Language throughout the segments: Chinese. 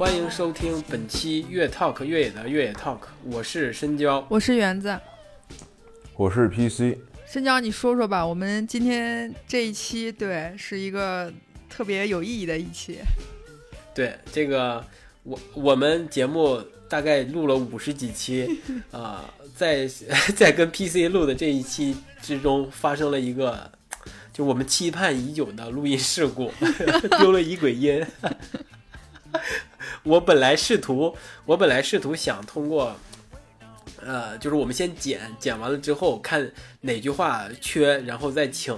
欢迎收听本期越 Talk 越野的越野 Talk，我是深交，我是园子，我是 PC。深交，你说说吧，我们今天这一期对是一个特别有意义的一期。对这个，我我们节目大概录了五十几期啊，在 在跟 PC 录的这一期之中，发生了一个就我们期盼已久的录音事故，丢了一轨音。我本来试图，我本来试图想通过，呃，就是我们先剪，剪完了之后看哪句话缺，然后再请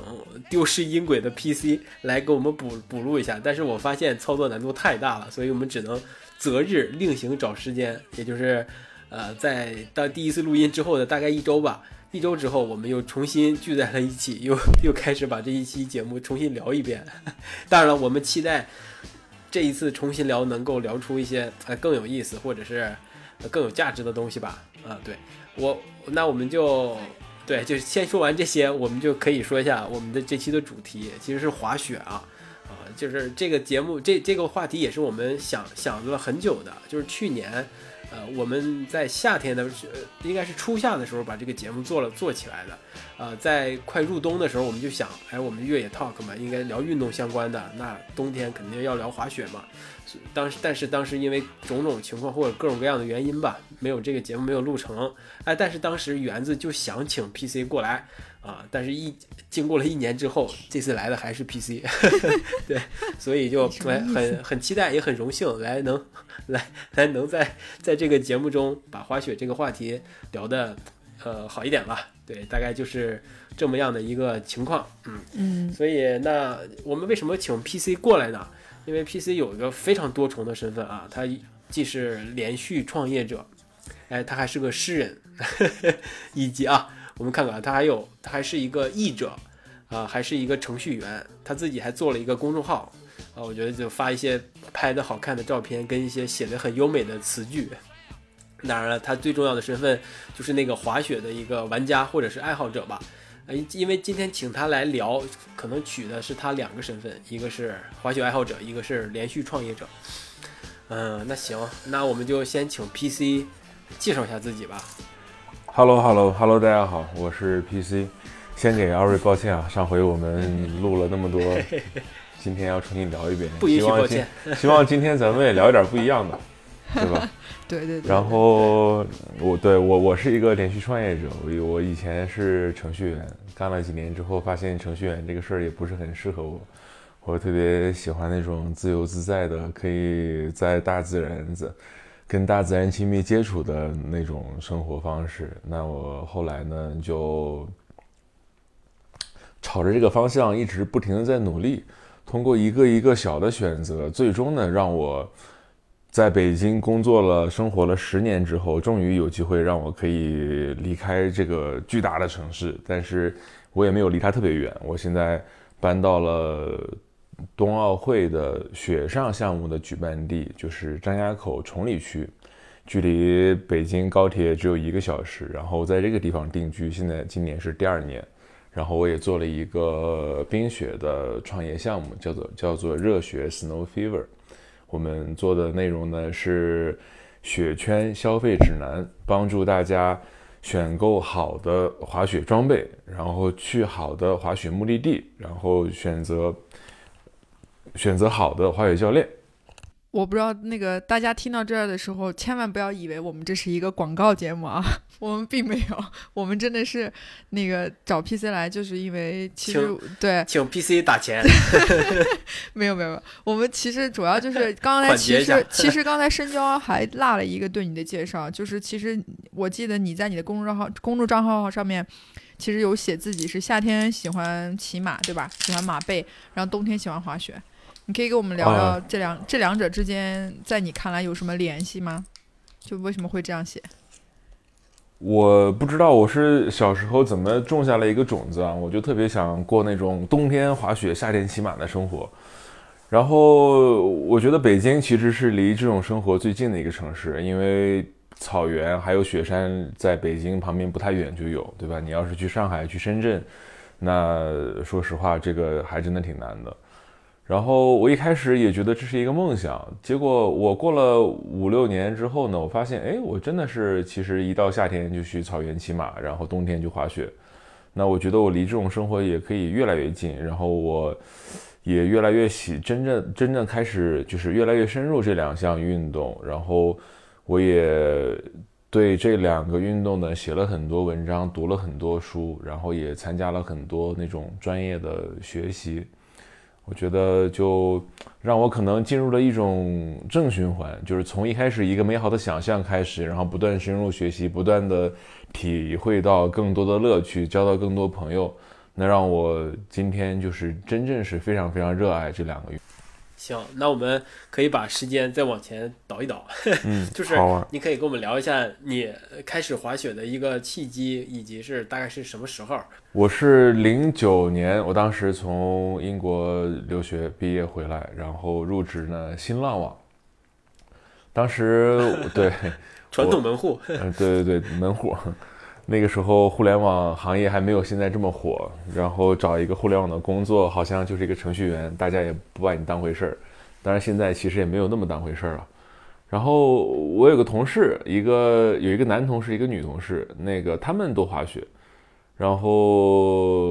丢失音轨的 PC 来给我们补补录一下。但是我发现操作难度太大了，所以我们只能择日另行找时间，也就是，呃，在到第一次录音之后的大概一周吧，一周之后我们又重新聚在了一起，又又开始把这一期节目重新聊一遍。当然了，我们期待。这一次重新聊，能够聊出一些呃更有意思或者是更有价值的东西吧？啊，对我，那我们就对，就先说完这些，我们就可以说一下我们的这期的主题，其实是滑雪啊，啊，就是这个节目这这个话题也是我们想想了很久的，就是去年。呃，我们在夏天的，应该是初夏的时候把这个节目做了做起来的。呃，在快入冬的时候，我们就想，哎，我们越野 talk 嘛，应该聊运动相关的。那冬天肯定要聊滑雪嘛。当时，但是当时因为种种情况或者各种各样的原因吧，没有这个节目没有录成。哎，但是当时园子就想请 PC 过来。啊！但是，一经过了一年之后，这次来的还是 PC，对，所以就很很很期待，也很荣幸来能来来能在在这个节目中把滑雪这个话题聊的呃好一点吧。对，大概就是这么样的一个情况。嗯嗯。所以，那我们为什么请 PC 过来呢？因为 PC 有一个非常多重的身份啊，他既是连续创业者，哎，他还是个诗人，以及啊。我们看看，他还有，他还是一个译者，啊，还是一个程序员，他自己还做了一个公众号，啊，我觉得就发一些拍的好看的照片，跟一些写的很优美的词句。当然了，他最重要的身份就是那个滑雪的一个玩家或者是爱好者吧。呃，因为今天请他来聊，可能取的是他两个身份，一个是滑雪爱好者，一个是连续创业者。嗯，那行，那我们就先请 PC 介绍一下自己吧。Hello，Hello，Hello，大家好，我是 PC。先给二位抱歉啊，上回我们录了那么多，今天要重新聊一遍。不允许抱歉。希望今天咱们也聊一点不一样的，对吧？对对。然后我对我我是一个连续创业者，我我以前是程序员，干了几年之后，发现程序员这个事儿也不是很适合我。我特别喜欢那种自由自在的，可以在大自然子。跟大自然亲密接触的那种生活方式，那我后来呢就朝着这个方向一直不停的在努力，通过一个一个小的选择，最终呢让我在北京工作了生活了十年之后，终于有机会让我可以离开这个巨大的城市，但是我也没有离它特别远，我现在搬到了。冬奥会的雪上项目的举办地就是张家口崇礼区，距离北京高铁只有一个小时。然后在这个地方定居，现在今年是第二年。然后我也做了一个冰雪的创业项目，叫做叫做热雪 Snow Fever。我们做的内容呢是雪圈消费指南，帮助大家选购好的滑雪装备，然后去好的滑雪目的地，然后选择。选择好的滑雪教练。我不知道那个大家听到这儿的时候，千万不要以为我们这是一个广告节目啊，我们并没有，我们真的是那个找 PC 来，就是因为其实对，请 PC 打钱。没有没有，我们其实主要就是刚才 其实其实刚才深交还落了一个对你的介绍，就是其实我记得你在你的公众账号公众账号上面，其实有写自己是夏天喜欢骑马，对吧？喜欢马背，然后冬天喜欢滑雪。你可以跟我们聊聊这两这两者之间，在你看来有什么联系吗？就为什么会这样写？我不知道我是小时候怎么种下了一个种子啊，我就特别想过那种冬天滑雪、夏天骑马的生活。然后我觉得北京其实是离这种生活最近的一个城市，因为草原还有雪山在北京旁边不太远就有，对吧？你要是去上海、去深圳，那说实话，这个还真的挺难的。然后我一开始也觉得这是一个梦想，结果我过了五六年之后呢，我发现，哎，我真的是其实一到夏天就去草原骑马，然后冬天就滑雪。那我觉得我离这种生活也可以越来越近，然后我也越来越喜真正真正开始就是越来越深入这两项运动，然后我也对这两个运动呢写了很多文章，读了很多书，然后也参加了很多那种专业的学习。我觉得就让我可能进入了一种正循环，就是从一开始一个美好的想象开始，然后不断深入学习，不断的体会到更多的乐趣，交到更多朋友，那让我今天就是真正是非常非常热爱这两个月。行，那我们可以把时间再往前倒一倒，嗯，就是你可以跟我们聊一下你开始滑雪的一个契机，以及是大概是什么时候？我是零九年，我当时从英国留学毕业回来，然后入职呢新浪网。当时对 传统门户，嗯，对对对，门户。那个时候互联网行业还没有现在这么火，然后找一个互联网的工作，好像就是一个程序员，大家也不把你当回事儿。当然现在其实也没有那么当回事儿了。然后我有个同事，一个有一个男同事，一个女同事，那个他们都滑雪。然后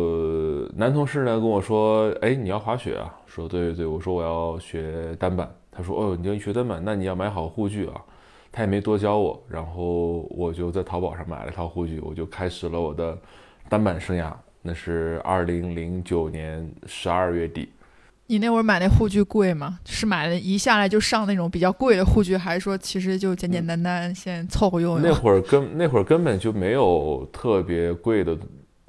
男同事呢跟我说：“哎，你要滑雪啊？”说：“对对对。”我说：“我要学单板。”他说：“哦，你要学单板，那你要买好护具啊。”他也没多教我，然后我就在淘宝上买了套护具，我就开始了我的单板生涯。那是二零零九年十二月底。你那会儿买那护具贵吗？是买了一下来就上那种比较贵的护具，还是说其实就简简单单先凑合用用？那会儿根那会儿根本就没有特别贵的，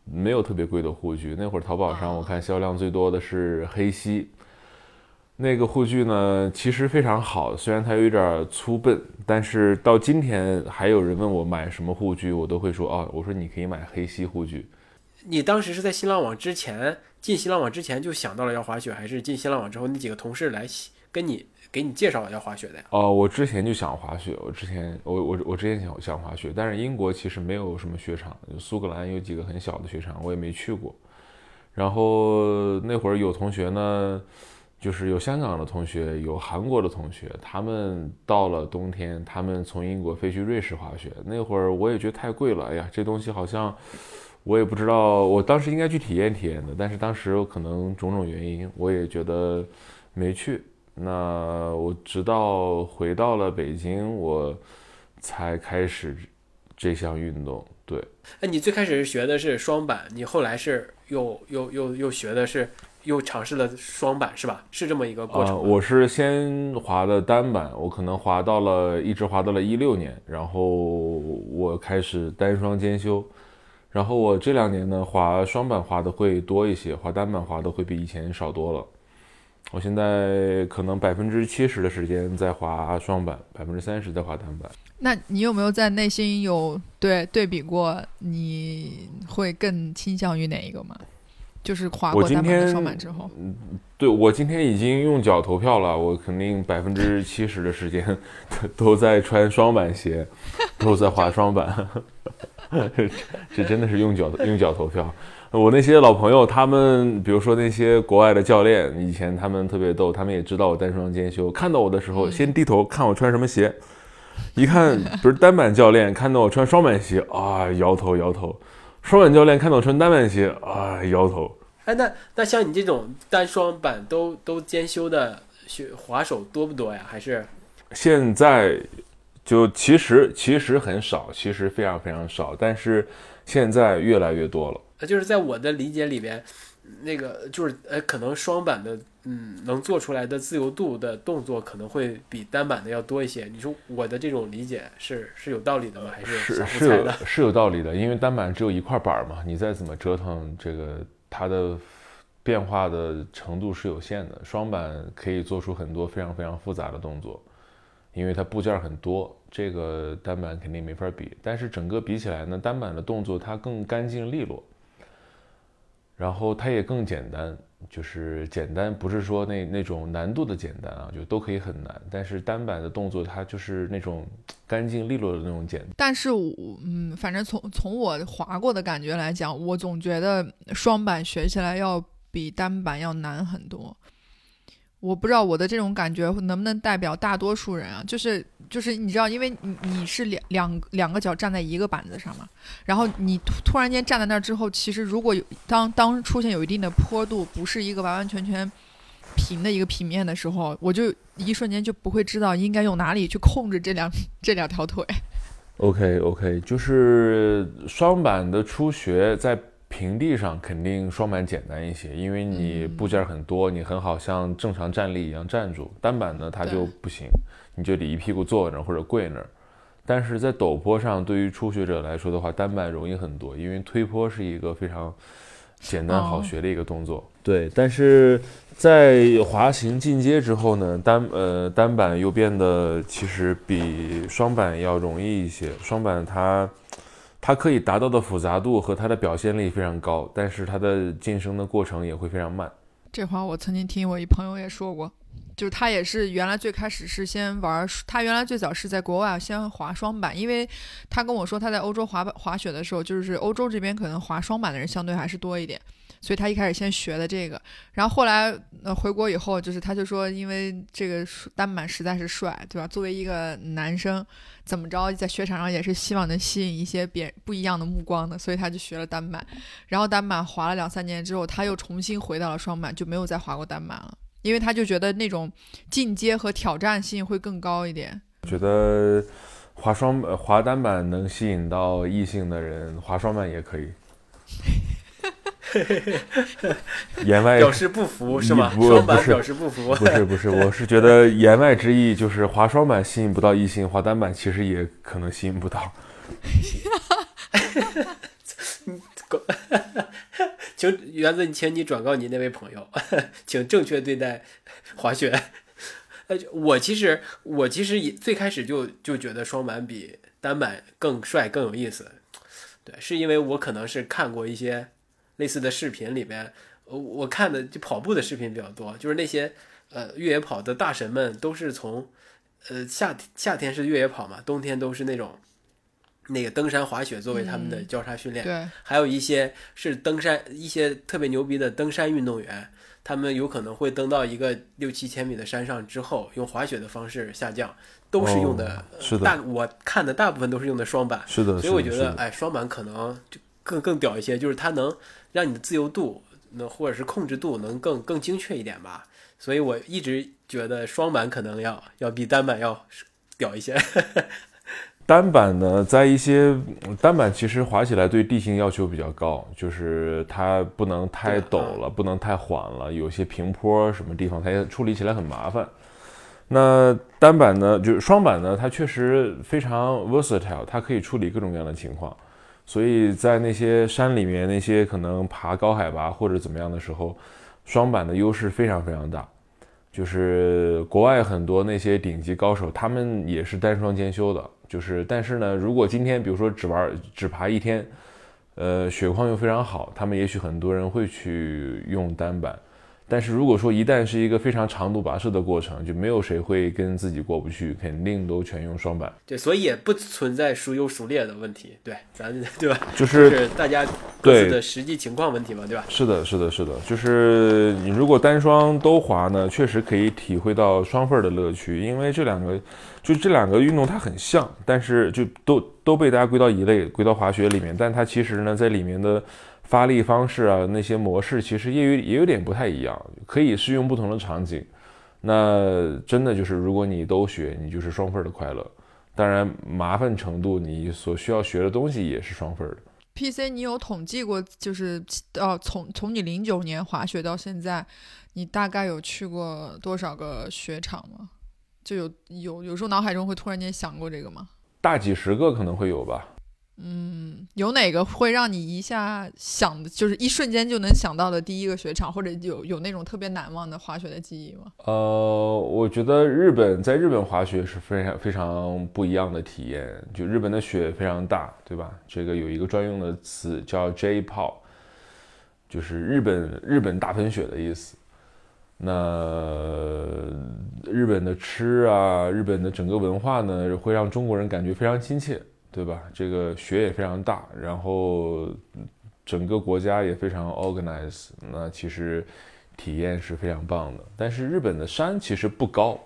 没有特别贵的护具。那会儿淘宝上我看销量最多的是黑溪。那个护具呢，其实非常好，虽然它有点粗笨，但是到今天还有人问我买什么护具，我都会说哦，我说你可以买黑溪护具。你当时是在新浪网之前进新浪网之前就想到了要滑雪，还是进新浪网之后那几个同事来跟你给你介绍要滑雪的呀？哦，我之前就想滑雪，我之前我我我之前想想滑雪，但是英国其实没有什么雪场，苏格兰有几个很小的雪场，我也没去过。然后那会儿有同学呢。就是有香港的同学，有韩国的同学，他们到了冬天，他们从英国飞去瑞士滑雪。那会儿我也觉得太贵了，哎呀，这东西好像我也不知道，我当时应该去体验体验的，但是当时可能种种原因，我也觉得没去。那我直到回到了北京，我才开始这项运动。对，哎，你最开始学的是双板，你后来是又又又又学的是？又尝试了双板是吧？是这么一个过程。我是先滑的单板，我可能滑到了一直滑到了一六年，然后我开始单双兼修，然后我这两年呢滑双板滑的会多一些，滑单板滑的会比以前少多了。我现在可能百分之七十的时间在滑双板，百分之三十在滑单板。那你有没有在内心有对对比过？你会更倾向于哪一个吗？就是滑过单板双板之后，嗯，对我今天已经用脚投票了，我肯定百分之七十的时间 都在穿双板鞋，都在滑双板，这真的是用脚用脚投票。我那些老朋友，他们比如说那些国外的教练，以前他们特别逗，他们也知道我单双兼修，看到我的时候先低头看我穿什么鞋，一看不是单板教练，看到我穿双板鞋啊，摇头摇头。双板教练看到穿单板鞋啊，摇头。哎，那那像你这种单双板都都兼修的学滑手多不多呀？还是现在就其实其实很少，其实非常非常少，但是现在越来越多了。就是在我的理解里边，那个就是呃，可能双板的。嗯，能做出来的自由度的动作可能会比单板的要多一些。你说我的这种理解是是有道理的吗？还是是是有 是有道理的？因为单板只有一块板嘛，你再怎么折腾，这个它的变化的程度是有限的。双板可以做出很多非常非常复杂的动作，因为它部件很多，这个单板肯定没法比。但是整个比起来呢，单板的动作它更干净利落，然后它也更简单。就是简单，不是说那那种难度的简单啊，就都可以很难。但是单板的动作，它就是那种干净利落的那种简单。但是我嗯，反正从从我滑过的感觉来讲，我总觉得双板学起来要比单板要难很多。我不知道我的这种感觉能不能代表大多数人啊？就是就是你知道，因为你你是两两两个脚站在一个板子上嘛，然后你突突然间站在那儿之后，其实如果有当当出现有一定的坡度，不是一个完完全全平的一个平面的时候，我就一瞬间就不会知道应该用哪里去控制这两这两条腿。OK OK，就是双板的初学在。平地上肯定双板简单一些，因为你部件很多，你很好像正常站立一样站住。单板呢，它就不行，你就得一屁股坐那儿或者跪那儿。但是在陡坡上，对于初学者来说的话，单板容易很多，因为推坡是一个非常简单好学的一个动作。对，但是在滑行进阶之后呢，单呃单板又变得其实比双板要容易一些。双板它。它可以达到的复杂度和它的表现力非常高，但是它的晋升的过程也会非常慢。这话我曾经听我一朋友也说过，就是他也是原来最开始是先玩，他原来最早是在国外先滑双板，因为他跟我说他在欧洲滑滑雪的时候，就是欧洲这边可能滑双板的人相对还是多一点。所以他一开始先学的这个，然后后来呃回国以后，就是他就说，因为这个单板实在是帅，对吧？作为一个男生，怎么着在雪场上也是希望能吸引一些别不一样的目光的，所以他就学了单板。然后单板滑了两三年之后，他又重新回到了双板，就没有再滑过单板了，因为他就觉得那种进阶和挑战性会更高一点。觉得滑双滑单板能吸引到异性的人，滑双板也可以。言外表示不服是吗？双板表示不服，不是不是，我是觉得言外之意就是滑双板吸引不到异性，滑单板其实也可能吸引不到。请园子，请你转告你那位朋友，请正确对待滑雪。呃，我其实我其实也最开始就就觉得双板比单板更帅更有意思，对，是因为我可能是看过一些。类似的视频里边，呃，我看的就跑步的视频比较多，就是那些呃越野跑的大神们都是从，呃夏夏天是越野跑嘛，冬天都是那种那个登山滑雪作为他们的交叉训练，对，还有一些是登山一些特别牛逼的登山运动员，他们有可能会登到一个六七千米的山上之后，用滑雪的方式下降，都是用的，是的，大我看的大部分都是用的双板，是的，所以我觉得哎双板可能就更更屌一些，就是它能。让你的自由度能或者是控制度能更更精确一点吧，所以我一直觉得双板可能要要比单板要屌一些。单板呢，在一些单板其实滑起来对地形要求比较高，就是它不能太陡了，不能太缓了，有些平坡什么地方它也处理起来很麻烦。那单板呢，就是双板呢，它确实非常 versatile，它可以处理各种各样的情况。所以在那些山里面，那些可能爬高海拔或者怎么样的时候，双板的优势非常非常大。就是国外很多那些顶级高手，他们也是单双兼修的。就是，但是呢，如果今天比如说只玩只爬一天，呃，雪况又非常好，他们也许很多人会去用单板。但是如果说一旦是一个非常长途跋涉的过程，就没有谁会跟自己过不去，肯定都全用双板。对，所以也不存在孰优孰劣的问题。对，咱 对吧？就是大家各自的实际情况问题嘛，对吧？是的，是的，是的。就是你如果单双都滑呢，确实可以体会到双份的乐趣，因为这两个就这两个运动它很像，但是就都都被大家归到一类，归到滑雪里面，但它其实呢在里面的。发力方式啊，那些模式其实也有也有点不太一样，可以适用不同的场景。那真的就是，如果你都学，你就是双份的快乐。当然，麻烦程度，你所需要学的东西也是双份的。PC，你有统计过，就是呃，从从你零九年滑雪到现在，你大概有去过多少个雪场吗？就有有有时候脑海中会突然间想过这个吗？大几十个可能会有吧。嗯，有哪个会让你一下想的，就是一瞬间就能想到的第一个雪场，或者有有那种特别难忘的滑雪的记忆吗？呃，我觉得日本在日本滑雪是非常非常不一样的体验，就日本的雪非常大，对吧？这个有一个专用的词叫 J 泡，就是日本日本大喷雪的意思。那日本的吃啊，日本的整个文化呢，会让中国人感觉非常亲切。对吧？这个雪也非常大，然后整个国家也非常 organized。那其实体验是非常棒的。但是日本的山其实不高。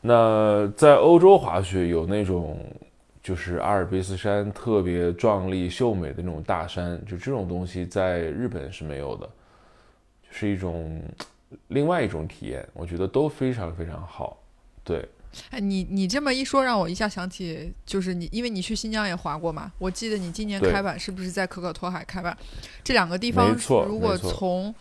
那在欧洲滑雪有那种，就是阿尔卑斯山特别壮丽秀美的那种大山，就这种东西在日本是没有的，是一种另外一种体验，我觉得都非常非常好。对，哎，你你这么一说，让我一下想起，就是你，因为你去新疆也滑过嘛，我记得你今年开板是不是在可可托海开板？这两个地方，如果从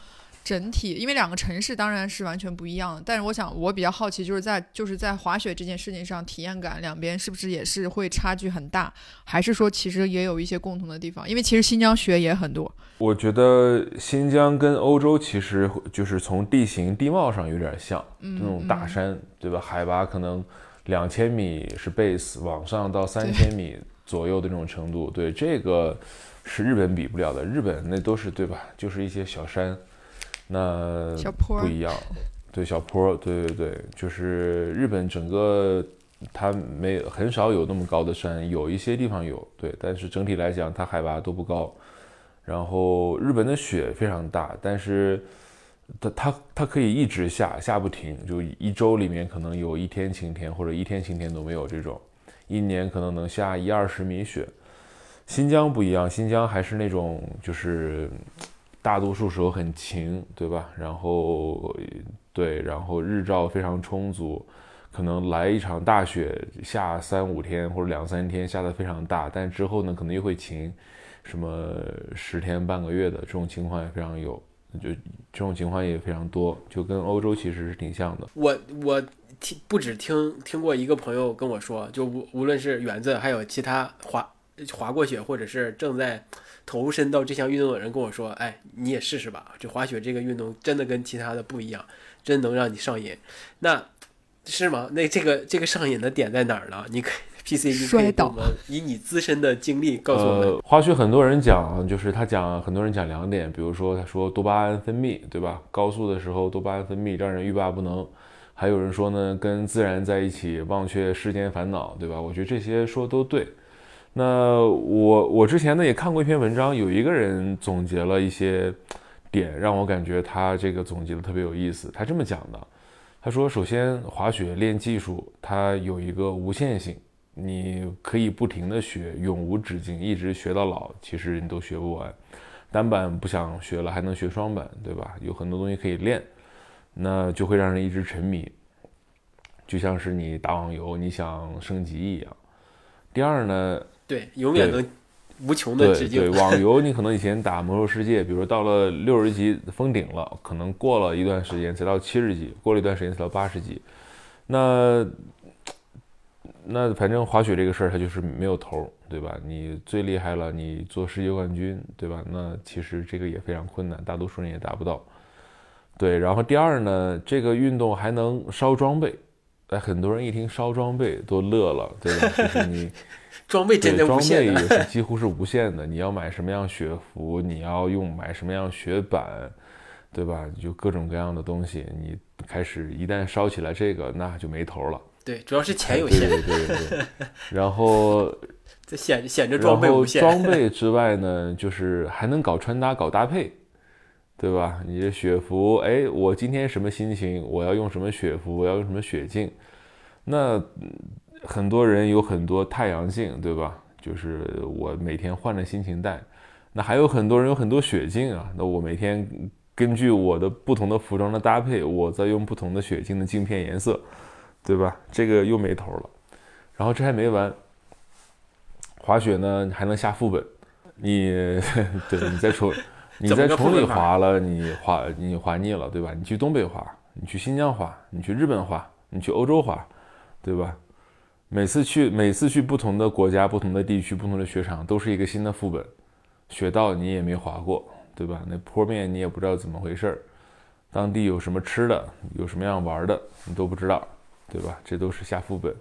整体，因为两个城市当然是完全不一样的，但是我想我比较好奇，就是在就是在滑雪这件事情上，体验感两边是不是也是会差距很大，还是说其实也有一些共同的地方？因为其实新疆雪也很多。我觉得新疆跟欧洲其实就是从地形地貌上有点像，那种大山，对吧？海拔可能两千米是 base，往上到三千米左右的这种程度，对这个是日本比不了的。日本那都是对吧？就是一些小山。那不一样，对小坡，对对对，就是日本整个它没很少有那么高的山，有一些地方有，对，但是整体来讲它海拔都不高。然后日本的雪非常大，但是它它它可以一直下下不停，就一周里面可能有一天晴天或者一天晴天都没有这种，一年可能能下一二十米雪。新疆不一样，新疆还是那种就是。大多数时候很晴，对吧？然后对，然后日照非常充足，可能来一场大雪，下三五天或者两三天，下的非常大，但之后呢，可能又会晴，什么十天半个月的这种情况也非常有，就这种情况也非常多，就跟欧洲其实是挺像的。我我听不止听听过一个朋友跟我说，就无无论是园子，还有其他滑滑过雪，或者是正在。投身到这项运动的人跟我说：“哎，你也试试吧，这滑雪这个运动真的跟其他的不一样，真能让你上瘾。那是吗？那这个这个上瘾的点在哪儿呢？你可以 PC，你可以我们 以你自身的经历告诉我们。滑雪很多人讲，就是他讲很多人讲两点，比如说他说多巴胺分泌，对吧？高速的时候多巴胺分泌让人欲罢不能。还有人说呢，跟自然在一起，忘却世间烦恼，对吧？我觉得这些说都对。”那我我之前呢也看过一篇文章，有一个人总结了一些点，让我感觉他这个总结的特别有意思。他这么讲的，他说：首先滑雪练技术，它有一个无限性，你可以不停的学，永无止境，一直学到老，其实你都学不完。单板不想学了，还能学双板，对吧？有很多东西可以练，那就会让人一直沉迷，就像是你打网游，你想升级一样。第二呢？对，永远能无穷的直径。对，网游你可能以前打魔兽世界，比如说到了六十级封顶了，可能过了一段时间才到七十级，过了一段时间才到八十级。那那反正滑雪这个事儿它就是没有头，对吧？你最厉害了，你做世界冠军，对吧？那其实这个也非常困难，大多数人也达不到。对，然后第二呢，这个运动还能烧装备。哎，很多人一听烧装备都乐了，对吧？就是你。装备真的装备也是几乎是无限的。你要买什么样雪服，你要用买什么样雪板，对吧？就各种各样的东西，你开始一旦烧起来这个，那就没头了。对，主要是钱有限。对对对。然后 这显显着装备无限。装备 之外呢，就是还能搞穿搭、搞搭配，对吧？你的雪服，哎，我今天什么心情？我要用什么雪服？我要用什么雪镜？那。很多人有很多太阳镜，对吧？就是我每天换着心情戴。那还有很多人有很多雪镜啊。那我每天根据我的不同的服装的搭配，我在用不同的雪镜的镜片颜色，对吧？这个又没头了。然后这还没完，滑雪呢还能下副本。你 对，你在崇 你在崇礼滑了，你滑你滑腻了，对吧？你去东北滑，你去新疆滑，你去日本滑，你去欧洲滑，对吧？每次去，每次去不同的国家、不同的地区、不同的雪场，都是一个新的副本。雪道你也没滑过，对吧？那坡面你也不知道怎么回事儿，当地有什么吃的，有什么样玩的，你都不知道，对吧？这都是下副本。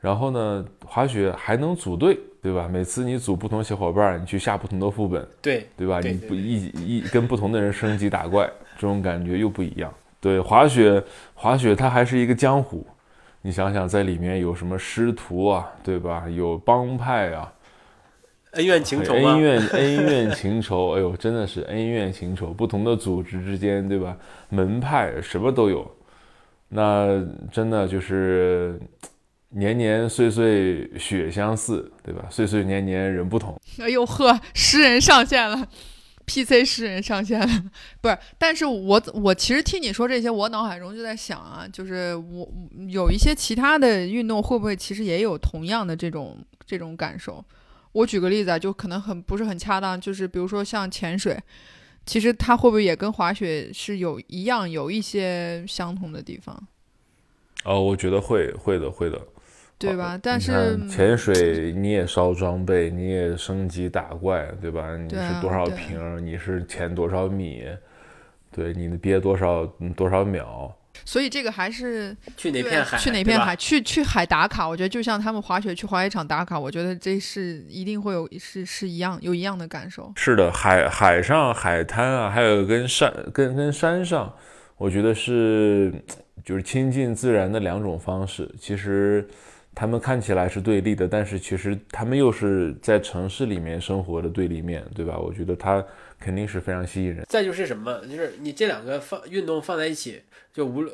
然后呢，滑雪还能组队，对吧？每次你组不同小伙伴，你去下不同的副本，对对吧？你不一一跟不同的人升级打怪，这种感觉又不一样。对，滑雪，滑雪它还是一个江湖。你想想，在里面有什么师徒啊，对吧？有帮派啊，恩怨情仇恩怨恩怨情仇，哎呦，真的是恩怨情仇，不同的组织之间，对吧？门派什么都有，那真的就是年年岁岁血相似，对吧？岁岁年年人不同。哎呦呵，诗人上线了。P.C. 诗人上线了，不是？但是我我其实听你说这些，我脑海中就在想啊，就是我有一些其他的运动会不会其实也有同样的这种这种感受？我举个例子啊，就可能很不是很恰当，就是比如说像潜水，其实它会不会也跟滑雪是有一样有一些相同的地方？哦，我觉得会会的会的。对吧？但是潜水你也烧装备，你也升级打怪，对吧？你是多少瓶？你是潜多少米？对，你憋多少多少秒？所以这个还是去哪片海？去哪片海？去去海打卡？我觉得就像他们滑雪去滑雪场打卡，我觉得这是一定会有是是一样有一样的感受。是的，海海上海滩啊，还有跟山跟跟山上，我觉得是就是亲近自然的两种方式。其实。他们看起来是对立的，但是其实他们又是在城市里面生活的对立面，对吧？我觉得它肯定是非常吸引人。再就是什么，就是你这两个放运动放在一起，就无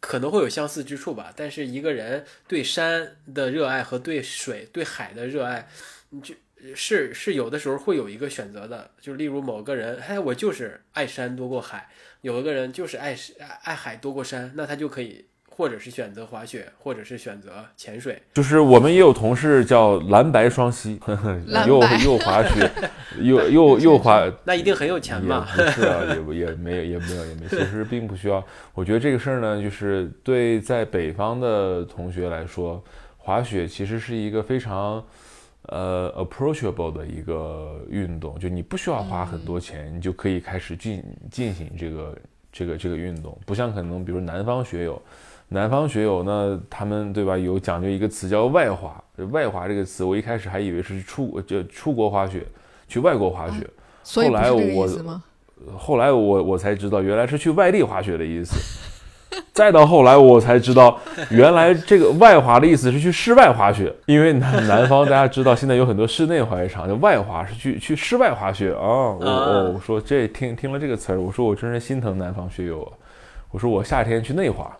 可能会有相似之处吧。但是一个人对山的热爱和对水、对海的热爱，你就是是有的时候会有一个选择的。就例如某个人，哎，我就是爱山多过海；有一个人就是爱爱海多过山，那他就可以。或者是选择滑雪，或者是选择潜水。就是我们也有同事叫蓝白双栖，又又滑雪，又又又滑，那一定很有钱吧？不是啊，也不也没有也没有也没，其实并不需要。我觉得这个事儿呢，就是对在北方的同学来说，滑雪其实是一个非常呃 approachable 的一个运动，就你不需要花很多钱，你就可以开始进进行这个这个这个运动，不像可能比如南方学友。南方学友呢，他们对吧？有讲究一个词叫外滑。外滑这个词，我一开始还以为是出就出国滑雪，去外国滑雪。后来我后来我我才知道，原来是去外地滑雪的意思。再到后来，我才知道，原来这个外滑的意思是去室外滑雪。因为南南方大家知道，现在有很多室内滑雪场，就外滑是去 去室外滑雪啊。我我我说这听听了这个词儿，我说我真是心疼南方学友啊。我说我夏天去内滑。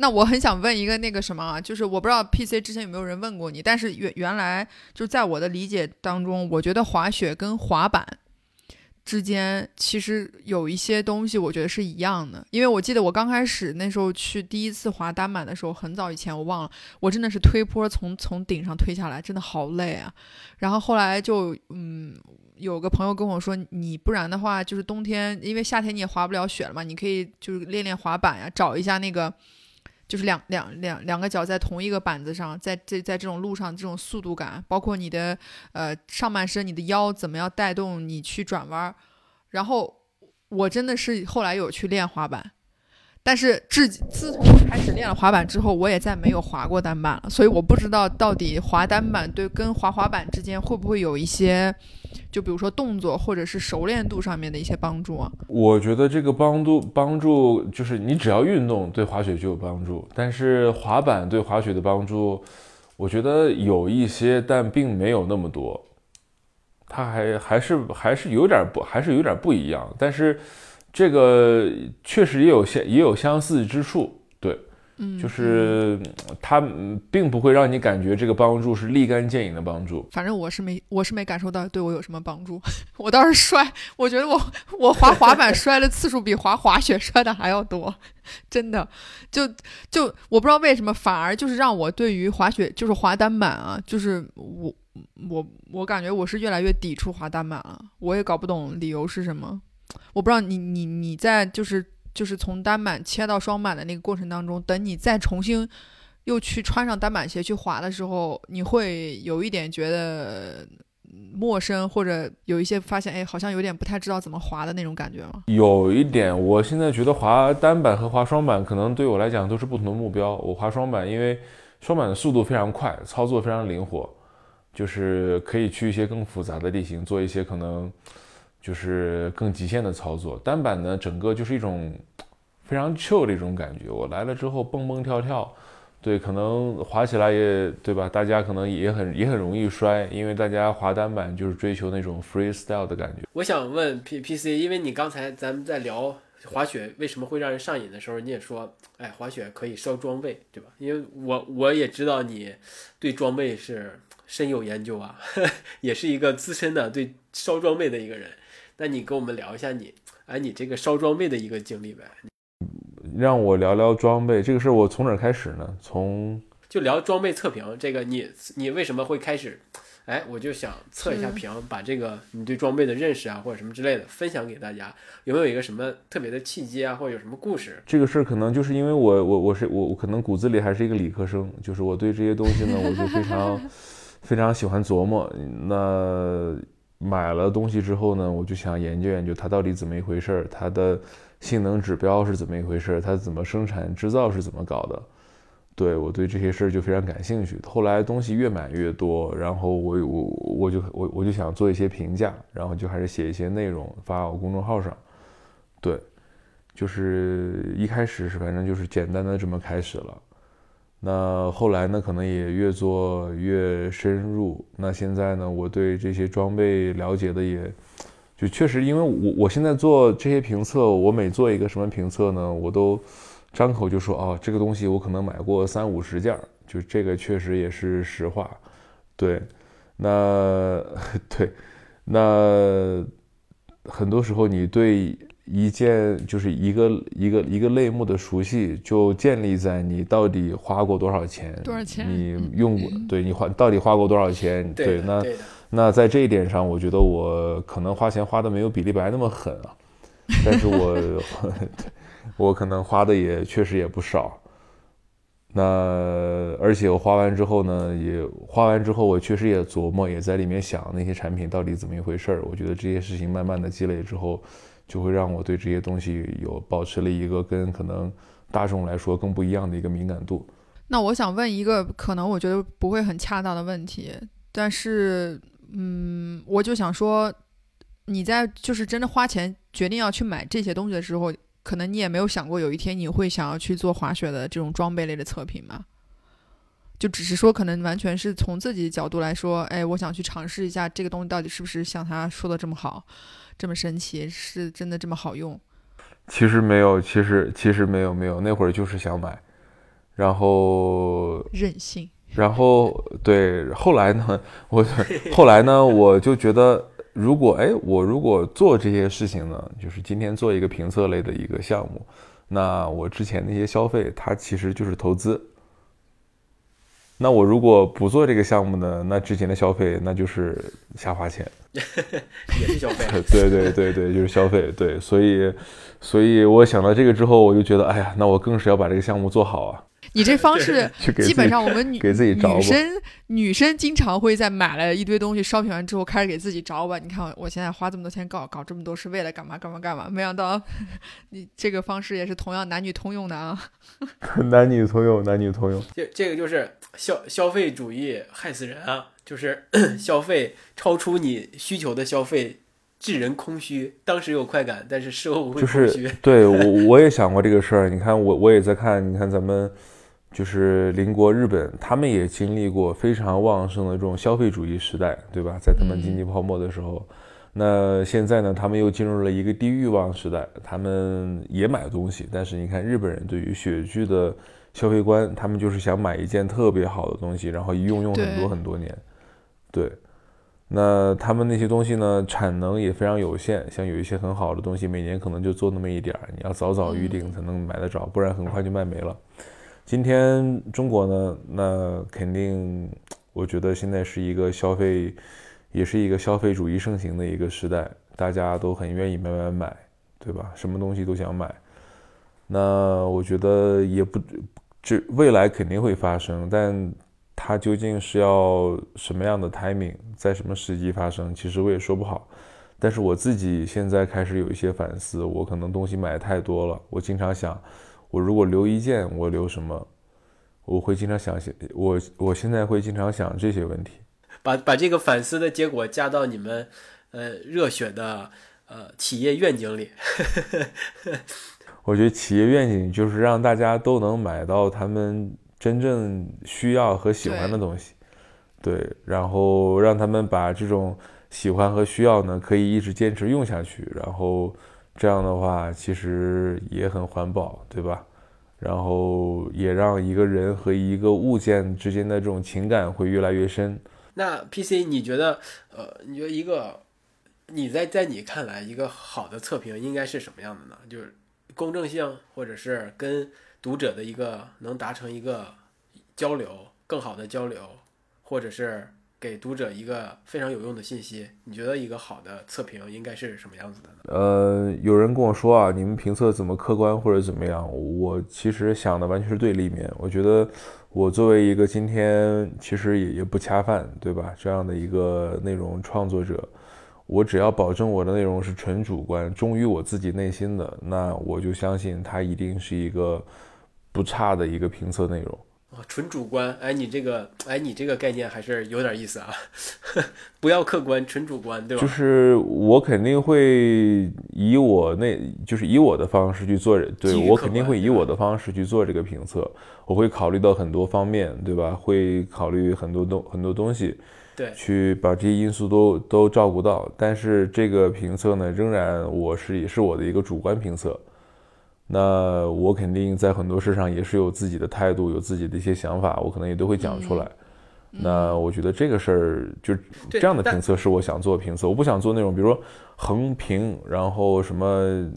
那我很想问一个那个什么啊，就是我不知道 P C 之前有没有人问过你，但是原原来就在我的理解当中，我觉得滑雪跟滑板之间其实有一些东西，我觉得是一样的。因为我记得我刚开始那时候去第一次滑单板的时候，很早以前我忘了，我真的是推坡从从顶上推下来，真的好累啊。然后后来就嗯，有个朋友跟我说，你不然的话就是冬天，因为夏天你也滑不了雪了嘛，你可以就是练练滑板呀，找一下那个。就是两两两两个脚在同一个板子上，在这在这种路上，这种速度感，包括你的呃上半身，你的腰怎么样带动你去转弯儿。然后我真的是后来有去练滑板，但是自自从开始练了滑板之后，我也再没有滑过单板了。所以我不知道到底滑单板对跟滑滑板之间会不会有一些。就比如说动作或者是熟练度上面的一些帮助啊，我觉得这个帮助帮助就是你只要运动对滑雪就有帮助，但是滑板对滑雪的帮助，我觉得有一些，但并没有那么多，它还还是还是有点不还是有点不一样，但是这个确实也有相也有相似之处。嗯，就是它并不会让你感觉这个帮助是立竿见影的帮助。反正我是没，我是没感受到对我有什么帮助。我倒是摔，我觉得我我滑滑板摔的次数比滑滑雪摔的还要多，真的。就就我不知道为什么，反而就是让我对于滑雪，就是滑单板啊，就是我我我感觉我是越来越抵触滑单板了。我也搞不懂理由是什么。我不知道你你你在就是。就是从单板切到双板的那个过程当中，等你再重新又去穿上单板鞋去滑的时候，你会有一点觉得陌生，或者有一些发现，哎，好像有点不太知道怎么滑的那种感觉吗？有一点，我现在觉得滑单板和滑双板可能对我来讲都是不同的目标。我滑双板，因为双板的速度非常快，操作非常灵活，就是可以去一些更复杂的地形，做一些可能。就是更极限的操作，单板呢，整个就是一种非常 chill 的一种感觉。我来了之后蹦蹦跳跳，对，可能滑起来也对吧？大家可能也很也很容易摔，因为大家滑单板就是追求那种 freestyle 的感觉。我想问 P P C，因为你刚才咱们在聊滑雪为什么会让人上瘾的时候，你也说，哎，滑雪可以烧装备，对吧？因为我我也知道你对装备是深有研究啊，也是一个资深的对烧装备的一个人。那你跟我们聊一下你，哎，你这个烧装备的一个经历呗。让我聊聊装备这个事儿，我从哪儿开始呢？从就聊装备测评这个，你你为什么会开始？哎，我就想测一下评，把这个你对装备的认识啊，或者什么之类的分享给大家。有没有一个什么特别的契机啊，或者有什么故事？这个事儿可能就是因为我我我是我我可能骨子里还是一个理科生，就是我对这些东西呢，我就非常 非常喜欢琢磨。那买了东西之后呢，我就想研究研究它到底怎么一回事儿，它的。性能指标是怎么一回事儿？它怎么生产制造是怎么搞的？对我对这些事儿就非常感兴趣。后来东西越买越多，然后我我我就我我就想做一些评价，然后就开始写一些内容发我公众号上。对，就是一开始是反正就是简单的这么开始了。那后来呢，可能也越做越深入。那现在呢，我对这些装备了解的也。就确实，因为我我现在做这些评测，我每做一个什么评测呢，我都张口就说哦，这个东西我可能买过三五十件儿就这个确实也是实话。对，那 对，那很多时候你对一件就是一个一个一个类目的熟悉，就建立在你到底花过多少钱，多少钱，你用过，对你花到底花过多少钱，对，那。那在这一点上，我觉得我可能花钱花的没有比利白那么狠啊，但是我 我可能花的也确实也不少。那而且我花完之后呢，也花完之后，我确实也琢磨，也在里面想那些产品到底怎么一回事儿。我觉得这些事情慢慢的积累之后，就会让我对这些东西有保持了一个跟可能大众来说更不一样的一个敏感度。那我想问一个可能我觉得不会很恰当的问题，但是。嗯，我就想说，你在就是真的花钱决定要去买这些东西的时候，可能你也没有想过有一天你会想要去做滑雪的这种装备类的测评吗？就只是说，可能完全是从自己角度来说，哎，我想去尝试一下这个东西到底是不是像他说的这么好，这么神奇，是真的这么好用？其实没有，其实其实没有没有，那会儿就是想买，然后任性。然后对，后来呢，我 后来呢，我就觉得，如果哎，我如果做这些事情呢，就是今天做一个评测类的一个项目，那我之前那些消费，它其实就是投资。那我如果不做这个项目呢，那之前的消费那就是瞎花钱，也是消费。对对对对，就是消费。对，所以，所以我想到这个之后，我就觉得，哎呀，那我更是要把这个项目做好啊。你这方式基本上我们女 给自己女生女生经常会在买了一堆东西 shopping 完之后开始给自己找吧。你看我现在花这么多钱搞搞这么多是为了干嘛干嘛干嘛？没想到 你这个方式也是同样男女通用的啊！男女通用，男女通用。这这个就是消消费主义害死人啊！就是 消费超出你需求的消费，致人空虚。当时有快感，但是事后会空虚。对我我也想过这个事儿。你看我我也在看，你看咱们。就是邻国日本，他们也经历过非常旺盛的这种消费主义时代，对吧？在他们经济泡沫的时候，那现在呢，他们又进入了一个低欲望时代，他们也买东西。但是你看日本人对于雪具的消费观，他们就是想买一件特别好的东西，然后一用用很多很多年。对，那他们那些东西呢，产能也非常有限，像有一些很好的东西，每年可能就做那么一点儿，你要早早预定才能买得着，不然很快就卖没了。今天中国呢，那肯定，我觉得现在是一个消费，也是一个消费主义盛行的一个时代，大家都很愿意买买买，对吧？什么东西都想买。那我觉得也不，这未来肯定会发生，但它究竟是要什么样的 timing，在什么时机发生，其实我也说不好。但是我自己现在开始有一些反思，我可能东西买太多了，我经常想。我如果留一件，我留什么？我会经常想些，我我现在会经常想这些问题。把把这个反思的结果加到你们呃热血的呃企业愿景里。我觉得企业愿景就是让大家都能买到他们真正需要和喜欢的东西，对，然后让他们把这种喜欢和需要呢，可以一直坚持用下去，然后这样的话其实也很环保，对吧？然后也让一个人和一个物件之间的这种情感会越来越深。那 PC，你觉得，呃，你觉得一个你在在你看来一个好的测评应该是什么样的呢？就是公正性，或者是跟读者的一个能达成一个交流，更好的交流，或者是。给读者一个非常有用的信息，你觉得一个好的测评应该是什么样子的呢？呃，有人跟我说啊，你们评测怎么客观或者怎么样？我其实想的完全是对立面。我觉得我作为一个今天其实也也不恰饭，对吧？这样的一个内容创作者，我只要保证我的内容是纯主观，忠于我自己内心的，那我就相信它一定是一个不差的一个评测内容。纯主观，哎，你这个，哎，你这个概念还是有点意思啊，不要客观，纯主观，对吧？就是我肯定会以我那，就是以我的方式去做，对我肯定会以我的方式去做这个评测，我会考虑到很多方面，对吧？会考虑很多东很多东西，对，去把这些因素都都照顾到，但是这个评测呢，仍然我是也是我的一个主观评测。那我肯定在很多事上也是有自己的态度，有自己的一些想法，我可能也都会讲出来。那我觉得这个事儿就这样的评测是我想做评测，我不想做那种比如说横评，然后什么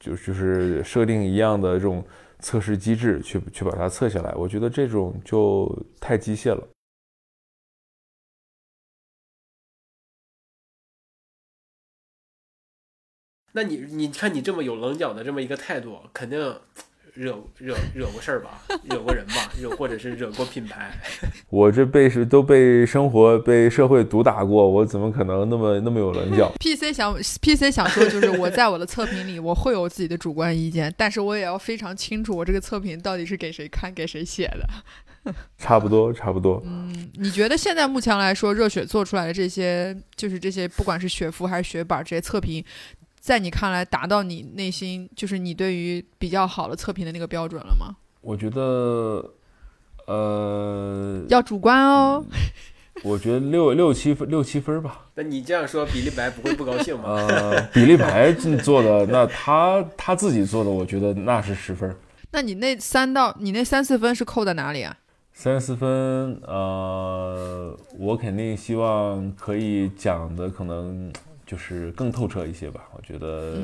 就就是设定一样的这种测试机制去去把它测下来，我觉得这种就太机械了。那你你看你这么有棱角的这么一个态度，肯定惹惹惹过事儿吧？惹过人吧？惹或者是惹过品牌？我这被是都被生活被社会毒打过，我怎么可能那么那么有棱角？PC 想 PC 想说就是我在我的测评里我会有自己的主观意见，但是我也要非常清楚我这个测评到底是给谁看给谁写的。差不多差不多。嗯，你觉得现在目前来说，热血做出来的这些就是这些，不管是雪服还是雪板这些测评。在你看来，达到你内心就是你对于比较好的测评的那个标准了吗？我觉得，呃，要主观哦。我觉得六六七分，六七分吧。那你这样说，比利白不会不高兴吗？呃，比利白做的，那他他自己做的，我觉得那是十分。那你那三到你那三四分是扣在哪里啊？三四分，呃，我肯定希望可以讲的可能。就是更透彻一些吧，我觉得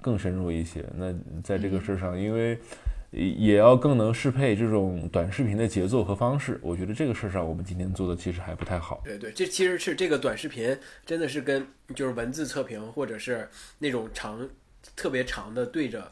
更深入一些。那在这个事上，因为也要更能适配这种短视频的节奏和方式，我觉得这个事上我们今天做的其实还不太好。对对，这其实是这个短视频真的是跟就是文字测评或者是那种长特别长的对着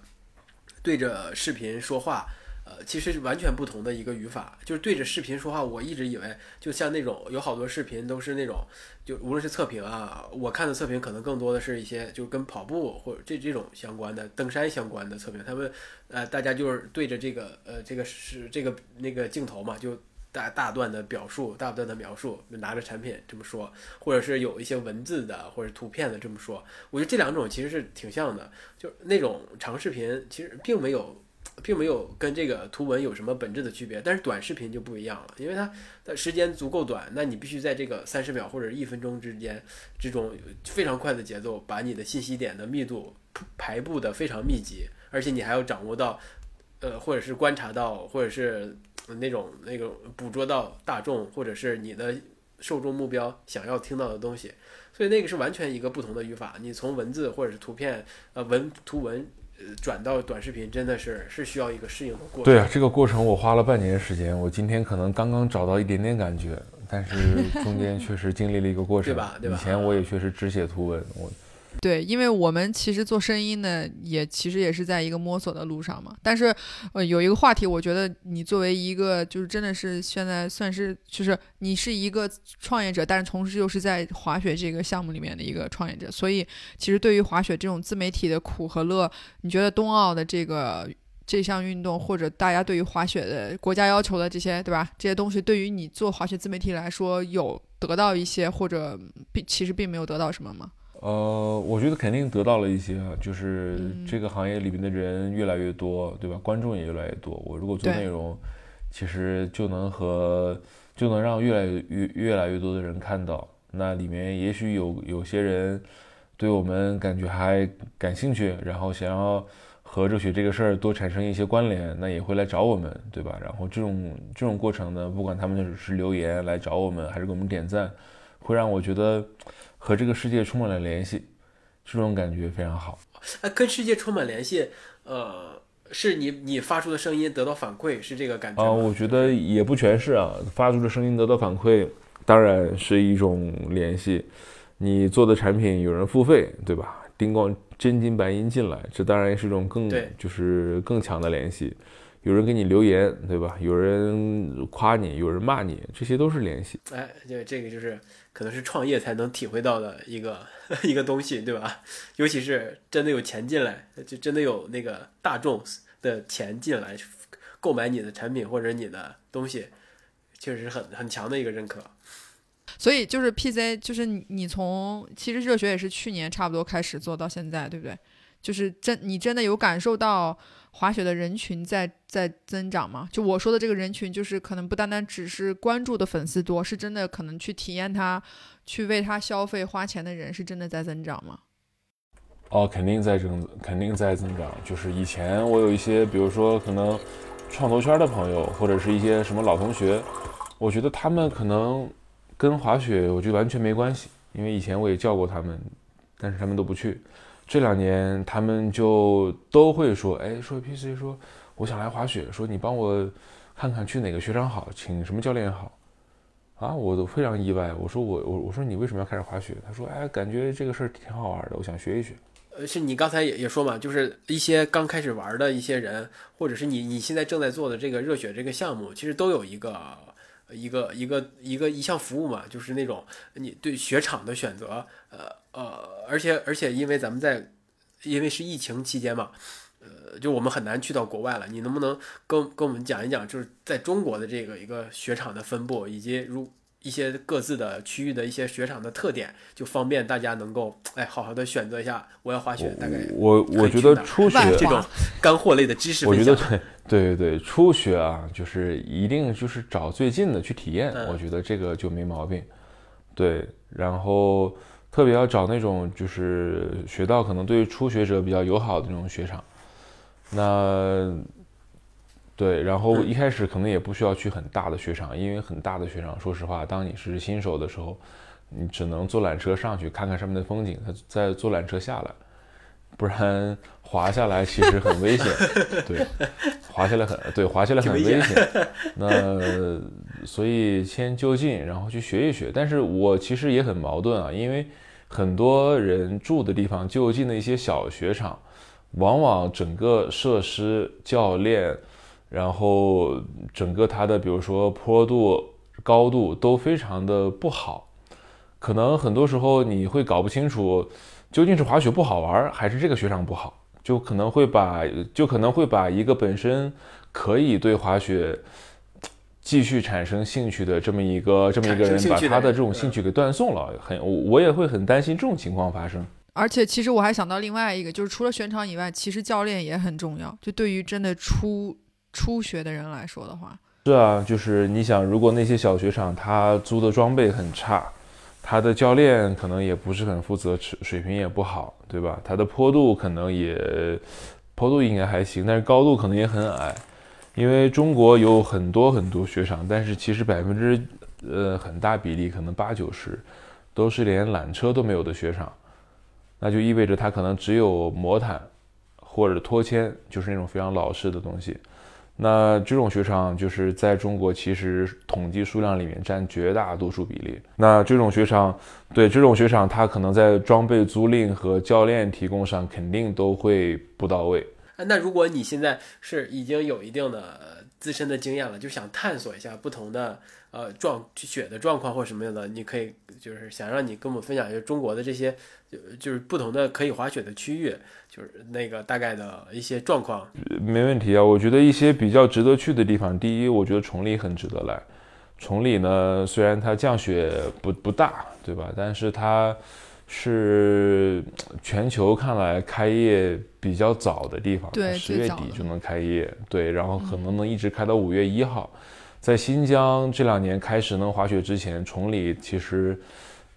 对着视频说话。呃，其实完全不同的一个语法，就是对着视频说话。我一直以为，就像那种有好多视频都是那种，就无论是测评啊，我看的测评可能更多的是一些就跟跑步或者这这种相关的、登山相关的测评。他们呃，大家就是对着这个呃这个是这个那个镜头嘛，就大大段的表述、大段的描述，拿着产品这么说，或者是有一些文字的或者图片的这么说。我觉得这两种其实是挺像的，就那种长视频其实并没有。并没有跟这个图文有什么本质的区别，但是短视频就不一样了，因为它的时间足够短，那你必须在这个三十秒或者一分钟之间，这种非常快的节奏，把你的信息点的密度排布的非常密集，而且你还要掌握到，呃，或者是观察到，或者是那种那个捕捉到大众或者是你的受众目标想要听到的东西，所以那个是完全一个不同的语法，你从文字或者是图片，呃，文图文。转到短视频真的是是需要一个适应的过程。对啊，这个过程我花了半年时间，我今天可能刚刚找到一点点感觉，但是中间确实经历了一个过程，对吧？对吧？以前我也确实只写图文，我。对，因为我们其实做声音呢，也其实也是在一个摸索的路上嘛。但是，呃，有一个话题，我觉得你作为一个，就是真的是现在算是，就是你是一个创业者，但是同时又是在滑雪这个项目里面的一个创业者。所以，其实对于滑雪这种自媒体的苦和乐，你觉得冬奥的这个这项运动，或者大家对于滑雪的国家要求的这些，对吧？这些东西对于你做滑雪自媒体来说，有得到一些，或者并其实并没有得到什么吗？呃，我觉得肯定得到了一些，就是这个行业里面的人越来越多，对吧？观众也越来越多。我如果做内容，其实就能和就能让越来越越来越多的人看到。那里面也许有有些人对我们感觉还感兴趣，然后想要和热血这个事儿多产生一些关联，那也会来找我们，对吧？然后这种这种过程呢，不管他们是留言来找我们，还是给我们点赞，会让我觉得和这个世界充满了联系，这种感觉非常好。哎，跟世界充满联系，呃，是你你发出的声音得到反馈，是这个感觉啊？我觉得也不全是啊，发出的声音得到反馈。当然是一种联系，你做的产品有人付费，对吧？叮咣真金白银进来，这当然是一种更就是更强的联系。有人给你留言，对吧？有人夸你，有人骂你，这些都是联系。哎，对，这个就是可能是创业才能体会到的一个 一个东西，对吧？尤其是真的有钱进来，就真的有那个大众的钱进来购买你的产品或者你的东西。确实很很强的一个认可，所以就是 PC，就是你你从其实热血也是去年差不多开始做到现在，对不对？就是真你真的有感受到滑雪的人群在在增长吗？就我说的这个人群，就是可能不单单只是关注的粉丝多，是真的可能去体验它、去为它消费花钱的人是真的在增长吗？哦，肯定在增，肯定在增长。就是以前我有一些，比如说可能创投圈的朋友，或者是一些什么老同学。我觉得他们可能跟滑雪，我觉得完全没关系，因为以前我也叫过他们，但是他们都不去。这两年他们就都会说：“哎，说 PC 说我想来滑雪，说你帮我看看去哪个雪场好，请什么教练好。”啊，我都非常意外。我说我我我说你为什么要开始滑雪？他说：“哎，感觉这个事儿挺好玩的，我想学一学。”呃，是你刚才也也说嘛，就是一些刚开始玩的一些人，或者是你你现在正在做的这个热血这个项目，其实都有一个。一个一个一个一项服务嘛，就是那种你对雪场的选择，呃呃，而且而且因为咱们在，因为是疫情期间嘛，呃，就我们很难去到国外了。你能不能跟跟我们讲一讲，就是在中国的这个一个雪场的分布，以及如一些各自的区域的一些雪场的特点，就方便大家能够哎好好的选择一下我要滑雪。大概我我觉得初雪这种干货类的知识，我觉得对。对对对，初学啊，就是一定就是找最近的去体验，我觉得这个就没毛病。对，然后特别要找那种就是学到可能对初学者比较友好的那种雪场。那对，然后一开始可能也不需要去很大的雪场，因为很大的雪场，说实话，当你是新手的时候，你只能坐缆车上去看看上面的风景，再坐缆车下来。不然滑下来其实很危险，对，滑下来很对，滑下来很危险。那所以先就近，然后去学一学。但是我其实也很矛盾啊，因为很多人住的地方就近的一些小雪场，往往整个设施、教练，然后整个它的比如说坡度、高度都非常的不好，可能很多时候你会搞不清楚。究竟是滑雪不好玩，还是这个雪场不好？就可能会把，就可能会把一个本身可以对滑雪继续产生兴趣的这么一个这么一个人，把他的这种兴趣给断送了。很，我也会很担心这种情况发生。而且，其实我还想到另外一个，就是除了雪场以外，其实教练也很重要。就对于真的初初学的人来说的话，是啊，就是你想，如果那些小雪场他租的装备很差。他的教练可能也不是很负责，水平也不好，对吧？他的坡度可能也，坡度应该还行，但是高度可能也很矮。因为中国有很多很多雪场，但是其实百分之呃很大比例，可能八九十，都是连缆车都没有的雪场，那就意味着它可能只有魔毯或者拖牵，就是那种非常老式的东西。那这种雪场就是在中国，其实统计数量里面占绝大多数比例。那这种雪场，对这种雪场，它可能在装备租赁和教练提供上肯定都会不到位。那如果你现在是已经有一定的自身的经验了，就想探索一下不同的呃状雪的状况或什么样的，你可以就是想让你跟我们分享一下中国的这些就就是不同的可以滑雪的区域。就是那个大概的一些状况，没问题啊。我觉得一些比较值得去的地方，第一，我觉得崇礼很值得来。崇礼呢，虽然它降雪不不大，对吧？但是它是全球看来开业比较早的地方，对，十月底就能开业，对，然后可能能一直开到五月一号。在新疆这两年开始能滑雪之前，崇礼其实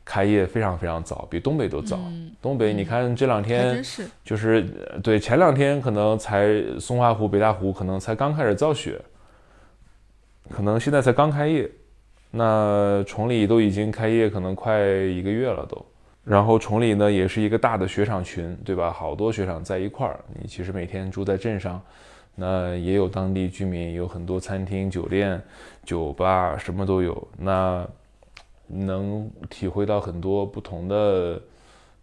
开业非常非常早，比东北都早。东北你看这两天就是对前两天可能才松花湖、北大湖可能才刚开始造雪，可能现在才刚开业。那崇礼都已经开业，可能快一个月了都。然后崇礼呢，也是一个大的雪场群，对吧？好多雪场在一块儿。你其实每天住在镇上，那也有当地居民，有很多餐厅、酒店、酒吧，什么都有。那能体会到很多不同的，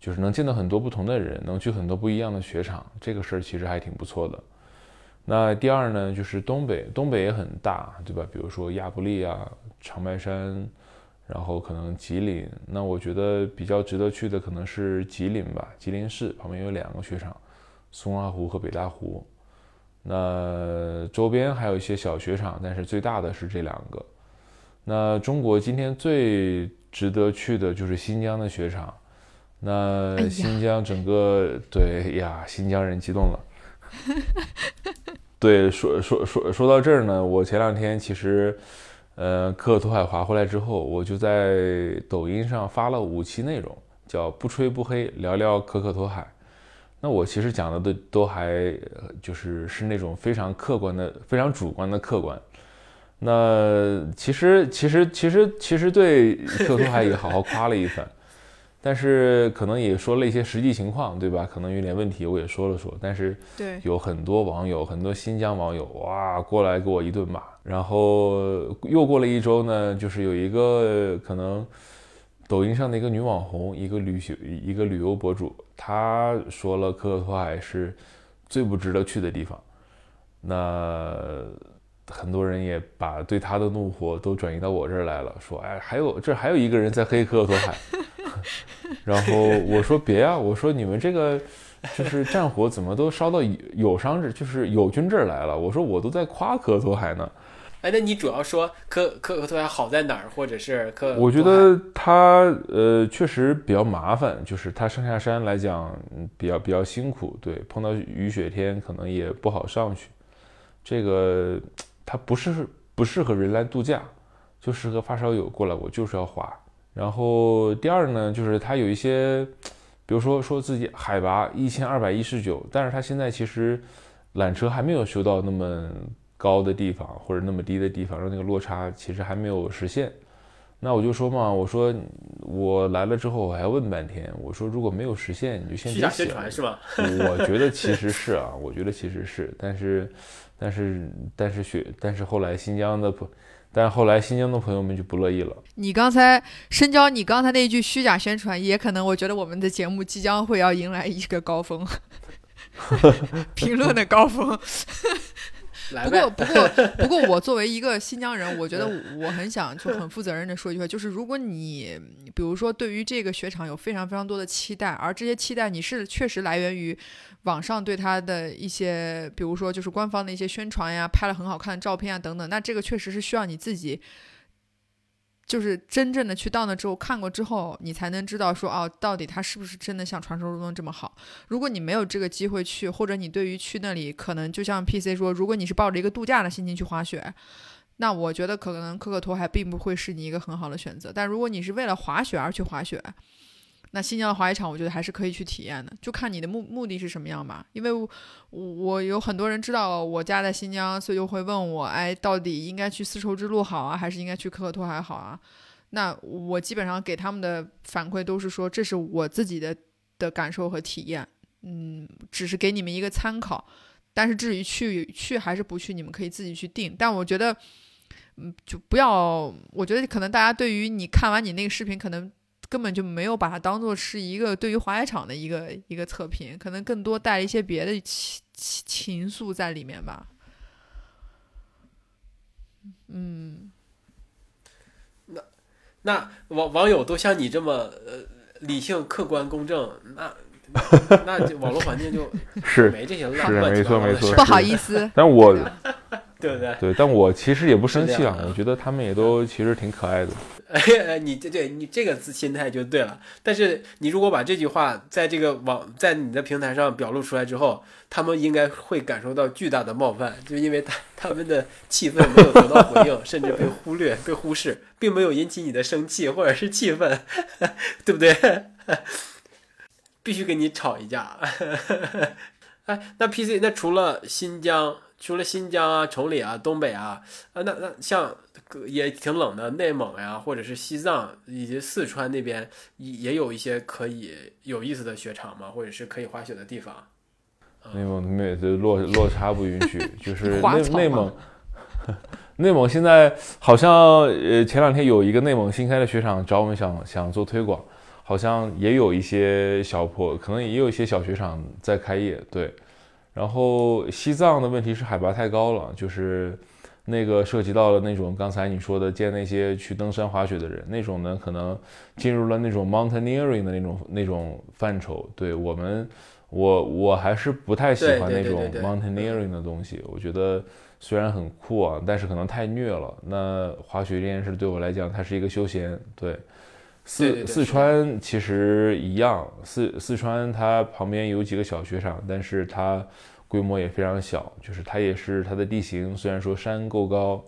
就是能见到很多不同的人，能去很多不一样的雪场，这个事儿其实还挺不错的。那第二呢，就是东北，东北也很大，对吧？比如说亚布力啊。长白山，然后可能吉林，那我觉得比较值得去的可能是吉林吧。吉林市旁边有两个雪场，松花湖和北大湖。那周边还有一些小雪场，但是最大的是这两个。那中国今天最值得去的就是新疆的雪场。那新疆整个对呀，新疆人激动了。对，说说说说到这儿呢，我前两天其实。呃，可可托海滑回来之后，我就在抖音上发了五期内容，叫“不吹不黑，聊聊可可托海”。那我其实讲的都都还就是是那种非常客观的、非常主观的客观。那其实其实其实其实对可可托海也好好夸了一番。但是可能也说了一些实际情况，对吧？可能有点问题，我也说了说。但是对，有很多网友，很多新疆网友，哇，过来给我一顿骂。然后又过了一周呢，就是有一个可能抖音上的一个女网红，一个旅行一个旅游博主，她说了可可托海是最不值得去的地方。那很多人也把对她的怒火都转移到我这儿来了，说，哎，还有这还有一个人在黑可可托海。然后我说别啊，我说你们这个就是战火怎么都烧到友商这，就是友军这儿来了。我说我都在夸可可托海呢。哎，那你主要说可可可托海好在哪儿，或者是科？我觉得它呃确实比较麻烦，就是它上下山来讲比较比较辛苦，对，碰到雨雪天可能也不好上去。这个它不是不适合人来度假，就适合发烧友过来，我就是要滑。然后第二呢，就是它有一些，比如说说自己海拔一千二百一十九，但是它现在其实缆车还没有修到那么高的地方或者那么低的地方，让那个落差其实还没有实现。那我就说嘛，我说我来了之后我还要问半天，我说如果没有实现，你就先别宣传是吧？我觉得其实是啊，我觉得其实是，但是但是但是学，但是后来新疆的朋。但后来新疆的朋友们就不乐意了。你刚才深交，你刚才那一句虚假宣传，也可能我觉得我们的节目即将会要迎来一个高峰，评论的高峰。不过不过 不过，我作为一个新疆人，我觉得我很想就很负责任的说一句话，就是如果你比如说对于这个雪场有非常非常多的期待，而这些期待你是确实来源于网上对他的一些，比如说就是官方的一些宣传呀，拍了很好看的照片啊等等，那这个确实是需要你自己。就是真正的去到那之后看过之后，你才能知道说哦，到底它是不是真的像传说中的这么好。如果你没有这个机会去，或者你对于去那里可能就像 PC 说，如果你是抱着一个度假的心情去滑雪，那我觉得可能可可托海并不会是你一个很好的选择。但如果你是为了滑雪而去滑雪，那新疆的滑雪场，我觉得还是可以去体验的，就看你的目目的是什么样吧。因为我我有很多人知道我家在新疆，所以就会问我，哎，到底应该去丝绸之路好啊，还是应该去可可托海好啊？那我基本上给他们的反馈都是说，这是我自己的的感受和体验，嗯，只是给你们一个参考。但是至于去去还是不去，你们可以自己去定。但我觉得，嗯，就不要，我觉得可能大家对于你看完你那个视频，可能。根本就没有把它当做是一个对于滑雪场的一个一个测评，可能更多带了一些别的情情情愫在里面吧。嗯，那那网网友都像你这么呃理性、客观、公正，那那就网络环境就 是没这些是没错没错，不好意思。但我 对不对？对，但我其实也不生气啊，我觉得他们也都其实挺可爱的。哎，你这对你这个心态就对了。但是你如果把这句话在这个网在你的平台上表露出来之后，他们应该会感受到巨大的冒犯，就因为他 他们的气氛没有得到回应，甚至被忽略、被忽视，并没有引起你的生气或者是气愤，对不对？必须跟你吵一架。哎，那 PC 那除了新疆，除了新疆啊、崇礼啊、东北啊，啊，那那像也挺冷的内蒙呀，或者是西藏以及四川那边，也也有一些可以有意思的雪场嘛？或者是可以滑雪的地方？内蒙没这落落差不允许，就是内内蒙，内蒙现在好像呃前两天有一个内蒙新开的雪场找我们想想做推广，好像也有一些小坡，可能也有一些小雪场在开业，对。然后西藏的问题是海拔太高了，就是那个涉及到了那种刚才你说的见那些去登山滑雪的人，那种呢可能进入了那种 mountaineering 的那种那种范畴。对我们，我我还是不太喜欢那种 mountaineering 的东西。我觉得虽然很酷啊，但是可能太虐了。那滑雪这件事对我来讲，它是一个休闲。对，四四对对对是的川其实一样，四四川它旁边有几个小雪场，但是它规模也非常小，就是它也是它的地形虽然说山够高，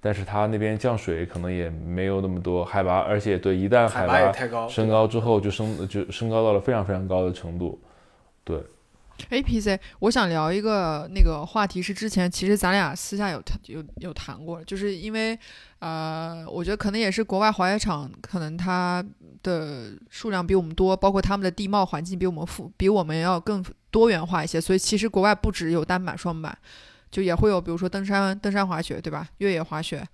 但是它那边降水可能也没有那么多海拔，而且对一旦海拔升高之后就升就升高到了非常非常高的程度。对，A.P.C，我想聊一个那个话题，是之前其实咱俩私下有谈有有谈过，就是因为呃，我觉得可能也是国外滑雪场，可能它的数量比我们多，包括他们的地貌环境比我们富，比我们要更多元化一些，所以其实国外不只有单板、双板，就也会有比如说登山、登山滑雪，对吧？越野滑雪。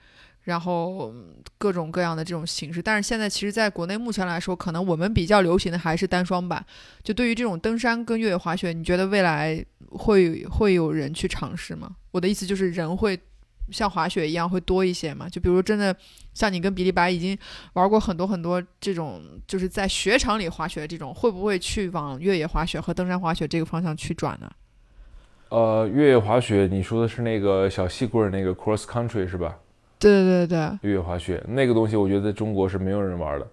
然后各种各样的这种形式，但是现在其实在国内目前来说，可能我们比较流行的还是单双板。就对于这种登山跟越野滑雪，你觉得未来会会有人去尝试吗？我的意思就是人会像滑雪一样会多一些吗？就比如真的像你跟比利白已经玩过很多很多这种就是在雪场里滑雪这种，会不会去往越野滑雪和登山滑雪这个方向去转呢？呃，越野滑雪，你说的是那个小细棍儿那个 cross country 是吧？对对对。对，越野滑雪那个东西，我觉得在中国是没有人玩的，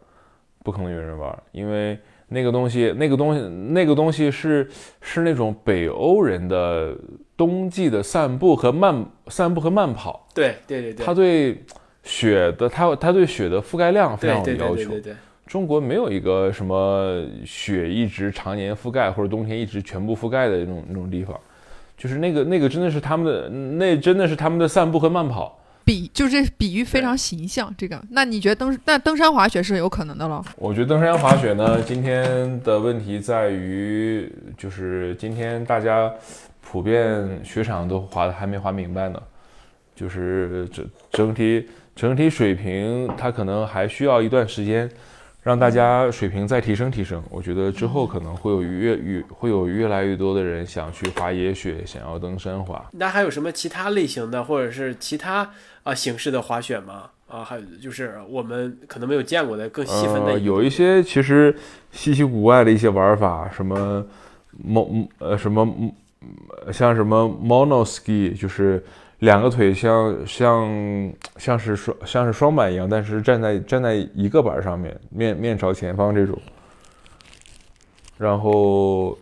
不可能有人玩，因为那个东西，那个东西，那个东西是是那种北欧人的冬季的散步和慢散步和慢跑，对对对对，他对雪的他他对雪的覆盖量非常有要求。对对对。对，中国没有一个什么雪一直常年覆盖或者冬天一直全部覆盖的那种那种地方，就是那个那个真的是他们的，那真的是他们的散步和慢跑。比就这比喻非常形象。这个，那你觉得登那登山滑雪是有可能的了？我觉得登山滑雪呢，今天的问题在于，就是今天大家普遍雪场都滑的还没滑明白呢，就是整整体整体水平，它可能还需要一段时间，让大家水平再提升提升。我觉得之后可能会有越越会有越来越多的人想去滑野雪，想要登山滑。那还有什么其他类型的，或者是其他啊、形式的滑雪吗？啊，还有就是我们可能没有见过的更细分的呃，有一些其实稀奇古怪的一些玩法，什么 mo 呃什么呃像什么 monoski，就是两个腿像像像是双像是双板一样，但是站在站在一个板上面，面面朝前方这种。然后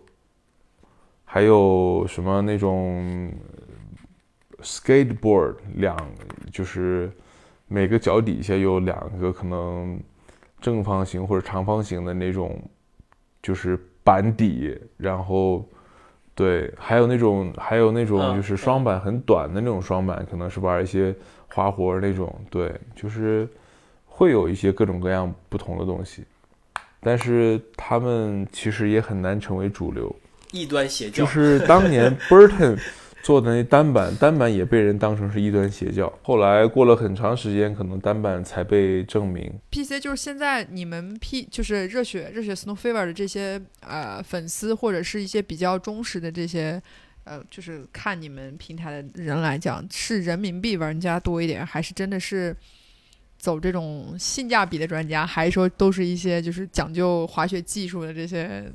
还有什么那种 skateboard 两就是每个脚底下有两个可能正方形或者长方形的那种，就是板底，然后对，还有那种还有那种嗯就是双板很短的那种双板，可能是玩一些花活那种，对，就是会有一些各种各样不同的东西，但是他们其实也很难成为主流。异端邪教，就是当年 Burton 做的那单板，单板也被人当成是异端邪教。后来过了很长时间，可能单板才被证明。PC 就是现在你们 P 就是热血热血 Snow Fever 的这些呃粉丝或者是一些比较忠实的这些呃，就是看你们平台的人来讲，是人民币玩家多一点，还是真的是走这种性价比的专家，还是说都是一些就是讲究滑雪技术的这些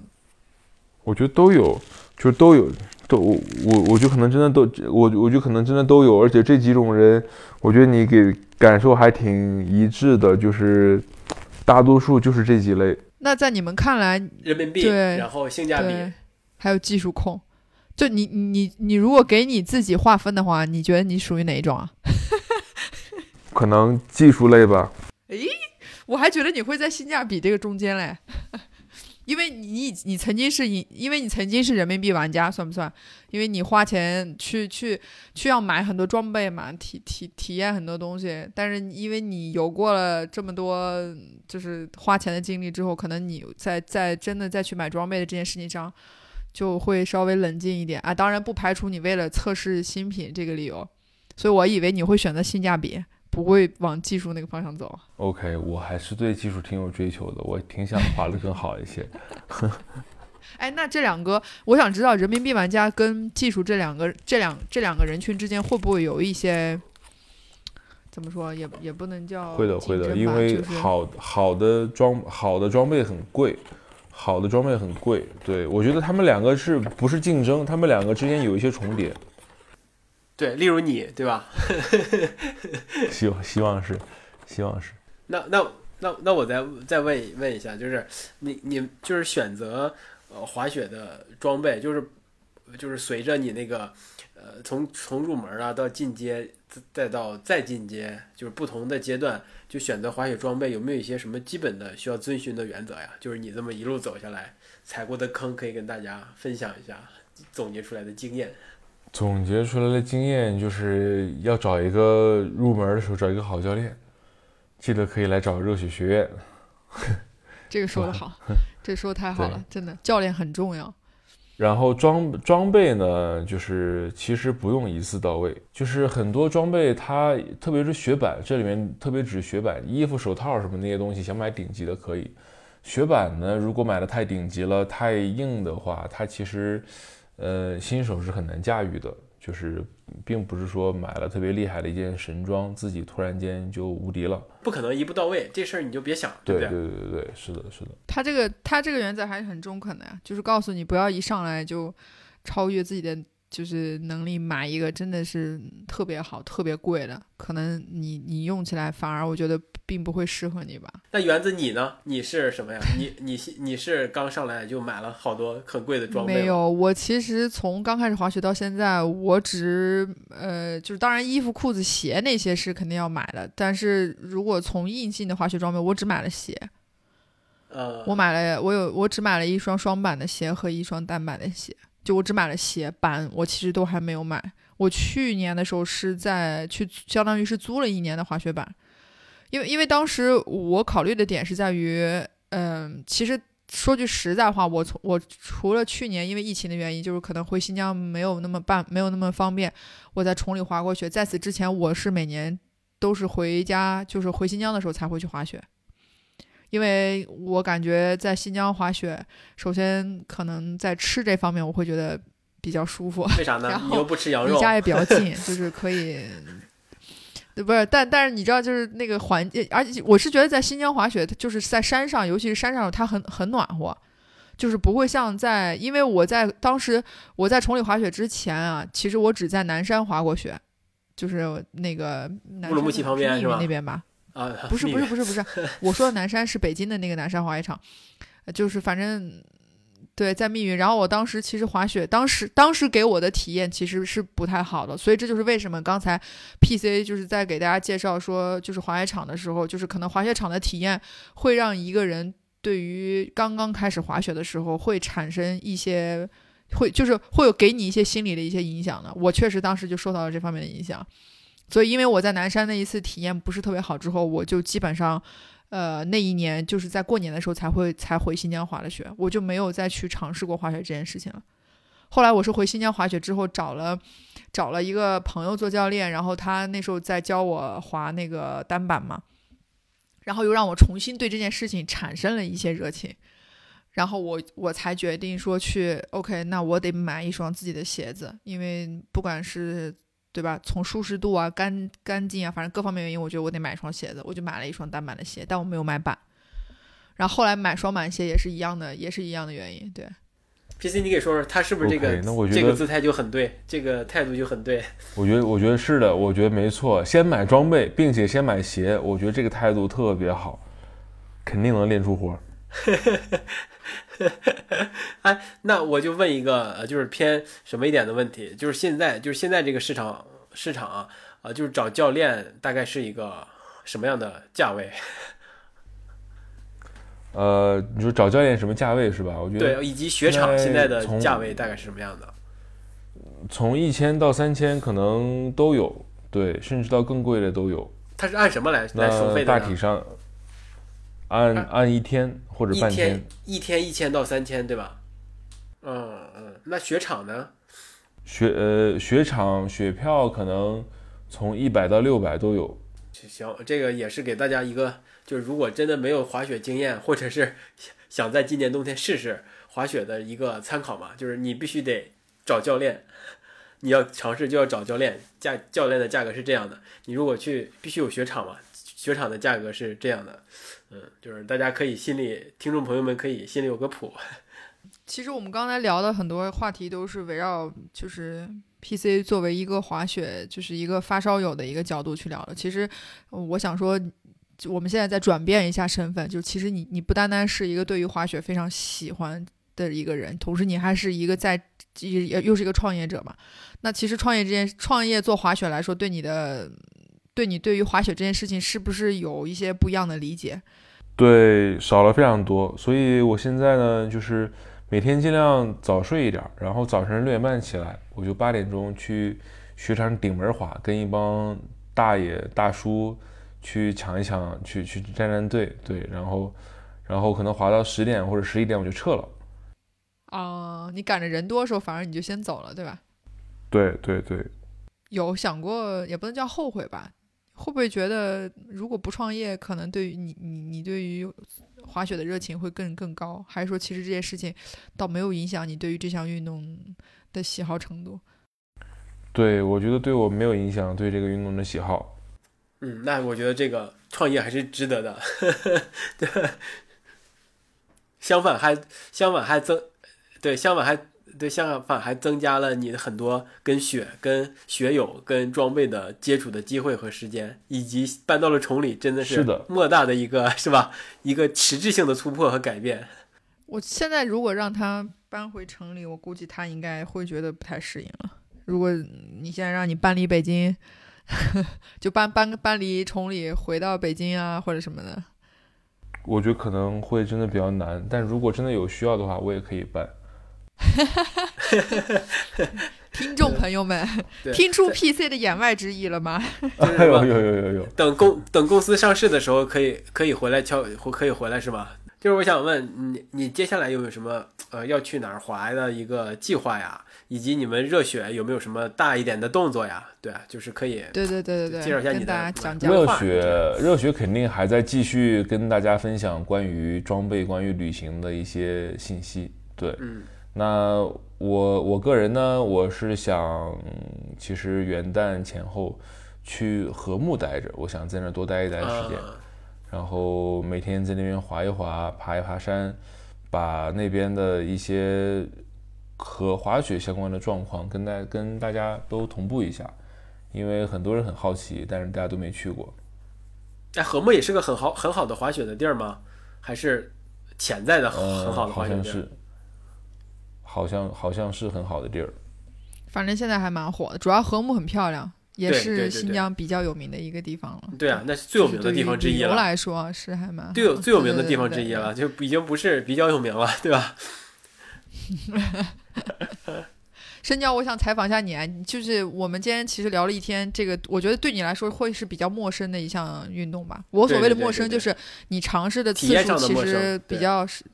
我觉得都有，就是都有，都我我我就可能真的都我我就可能真的都有，而且这几种人，我觉得你给感受还挺一致的，就是大多数就是这几类。那在你们看来，人民币，对然后性价比，还有技术控，就你你你如果给你自己划分的话，你觉得你属于哪一种啊？可能技术类吧。诶我还觉得你会在性价比这个中间嘞，因为你你曾经是因因为你曾经是人民币玩家，算不算？因为你花钱去去去要买很多装备嘛，体体体验很多东西，但是因为你有过了这么多就是花钱的经历之后，可能你在在真的再去买装备的这件事情上，就会稍微冷静一点啊。当然不排除你为了测试新品这个理由，所以我以为你会选择性价比。不会往技术那个方向走。OK，我还是对技术挺有追求的，我挺想滑的更好一些。哎，那这两个，我想知道人民币玩家跟技术这两个、这两、这两个人群之间会不会有一些，怎么说，也也不能叫会的，会的，因为就是好好的装好的装备很贵，好的装备很贵。对我觉得他们两个是不是竞争？他们两个之间有一些重叠。对，例如你，对吧？希望希望是，希望是。那那那那我再再问问一下，就是你你就是选择呃滑雪的装备，就是就是随着你那个呃从从入门啊到进阶，再到再进阶，就是不同的阶段，就选择滑雪装备有没有一些什么基本的需要遵循的原则呀？就是你这么一路走下来踩过的坑，可以跟大家分享一下总结出来的经验。总结出来的经验就是要找一个入门的时候找一个好教练，记得可以来找热血学院。这个说的好，这说的太好了，真的，教练很重要。然后装装备呢，就是其实不用一次到位，就是很多装备它，特别是雪板，这里面特别指雪板，衣服、手套什么那些东西，想买顶级的可以。雪板呢，如果买的太顶级了、太硬的话，它其实。呃，新手是很难驾驭的，就是并不是说买了特别厉害的一件神装，自己突然间就无敌了，不可能一步到位，这事儿你就别想，对不对？对对对对，是的，是的。他这个他这个原则还是很中肯的呀，就是告诉你不要一上来就超越自己的。就是能力买一个真的是特别好、特别贵的，可能你你用起来反而我觉得并不会适合你吧。那园子你呢？你是什么呀？你你你是刚上来就买了好多很贵的装备？没有，我其实从刚开始滑雪到现在，我只呃，就是当然衣服、裤子、鞋那些是肯定要买的，但是如果从硬性的滑雪装备，我只买了鞋。呃，我买了，我有我只买了一双双板的鞋和一双单板的鞋。就我只买了鞋板，我其实都还没有买。我去年的时候是在去，相当于是租了一年的滑雪板，因为因为当时我考虑的点是在于，嗯，其实说句实在话，我从我除了去年因为疫情的原因，就是可能回新疆没有那么办，没有那么方便，我在崇礼滑过雪。在此之前，我是每年都是回家，就是回新疆的时候才会去滑雪。因为我感觉在新疆滑雪，首先可能在吃这方面我会觉得比较舒服。为啥呢？你又不吃羊肉，离家也比较近，就是可以。不是，但但是你知道，就是那个环境，而且我是觉得在新疆滑雪，就是在山上，尤其是山上，它很很暖和，就是不会像在，因为我在当时我在崇礼滑雪之前啊，其实我只在南山滑过雪，就是那个乌鲁木齐旁边是吧？那边吧。啊，不是不是不是不是，我说的南山是北京的那个南山滑雪场，就是反正对在密云。然后我当时其实滑雪，当时当时给我的体验其实是不太好的，所以这就是为什么刚才 PC 就是在给大家介绍说，就是滑雪场的时候，就是可能滑雪场的体验会让一个人对于刚刚开始滑雪的时候会产生一些会就是会有给你一些心理的一些影响的。我确实当时就受到了这方面的影响。所以，因为我在南山那一次体验不是特别好，之后我就基本上，呃，那一年就是在过年的时候才会才回新疆滑的雪，我就没有再去尝试过滑雪这件事情了。后来我是回新疆滑雪之后，找了找了一个朋友做教练，然后他那时候在教我滑那个单板嘛，然后又让我重新对这件事情产生了一些热情，然后我我才决定说去 OK，那我得买一双自己的鞋子，因为不管是。对吧？从舒适度啊、干干净啊，反正各方面原因，我觉得我得买一双鞋子，我就买了一双单板的鞋，但我没有买板。然后后来买双板鞋也是一样的，也是一样的原因。对，PC，你给说说，他是不是这个那我觉得这个姿态就很对，这个态度就很对。我觉得，我觉得是的，我觉得没错。先买装备，并且先买鞋，我觉得这个态度特别好，肯定能练出活。哎，那我就问一个，就是偏什么一点的问题，就是现在，就是现在这个市场市场啊，啊，就是找教练大概是一个什么样的价位？呃，你说找教练什么价位是吧？我觉得对，以及雪场现在的价位大概是什么样的？从一千到三千可能都有，对，甚至到更贵的都有。它是按什么来来收费的？大体上按按一天或者半天，一天一千到三千，对吧？嗯嗯，那雪场呢？雪呃雪场雪票可能从一百到六百都有。行，这个也是给大家一个。就是如果真的没有滑雪经验，或者是想在今年冬天试试滑雪的一个参考嘛，就是你必须得找教练，你要尝试就要找教练，价教练的价格是这样的。你如果去必须有雪场嘛，雪场的价格是这样的，嗯，就是大家可以心里听众朋友们可以心里有个谱。其实我们刚才聊的很多话题都是围绕就是 PC 作为一个滑雪就是一个发烧友的一个角度去聊的。其实我想说。我们现在在转变一下身份，就其实你你不单单是一个对于滑雪非常喜欢的一个人，同时你还是一个在也又是一个创业者嘛。那其实创业这件创业做滑雪来说，对你的对你对于滑雪这件事情是不是有一些不一样的理解？对，少了非常多。所以我现在呢，就是每天尽量早睡一点，然后早晨六点半起来，我就八点钟去雪场顶门滑，跟一帮大爷大叔。去抢一抢，去去站站队，对，然后，然后可能滑到十点或者十一点我就撤了。哦，你赶着人多的时候，反而你就先走了，对吧？对对对。有想过，也不能叫后悔吧？会不会觉得如果不创业，可能对于你你你对于滑雪的热情会更更高？还是说其实这件事情倒没有影响你对于这项运动的喜好程度？对，我觉得对我没有影响，对这个运动的喜好。嗯，那我觉得这个创业还是值得的，对。相反还相反还增，对，相反还对，相反还增加了你很多跟雪、跟雪友、跟装备的接触的机会和时间，以及搬到了崇礼，真的是莫大的一个，是吧？一个实质性的突破和改变。我现在如果让他搬回城里，我估计他应该会觉得不太适应了。如果你现在让你搬离北京。就搬搬搬离崇礼回到北京啊，或者什么的。我觉得可能会真的比较难，但如果真的有需要的话，我也可以搬。听众朋友们，听出 PC 的言外之意了吗？有有有有有。等公等公司上市的时候，可以可以回来敲，可以回来是吧？就是我想问你，你接下来有没有什么呃要去哪儿滑的一个计划呀？以及你们热血有没有什么大一点的动作呀？对，就是可以。对对对对对，介绍一下你的讲讲。热血热血肯定还在继续跟大家分享关于装备、关于旅行的一些信息。对，嗯。那我我个人呢，我是想，其实元旦前后去和睦待着，我想在那多待一待时间，然后每天在那边滑一滑、爬一爬山，把那边的一些。和滑雪相关的状况，跟大跟大家都同步一下，因为很多人很好奇，但是大家都没去过。哎，和睦也是个很好很好的滑雪的地儿吗？还是潜在的很好的滑雪地儿？好像好像是很好的地儿。反正现在还蛮火的，主要禾木很漂亮，也是新疆比较有名的一个地方了。对啊，那是最有名的地方之一了。来说是还蛮最有最有名的地方之一了，就已经不是比较有名了，对吧？深交，我想采访一下你啊，就是我们今天其实聊了一天，这个我觉得对你来说会是比较陌生的一项运动吧。我所谓的陌生，就是你尝试的次数其实比较是，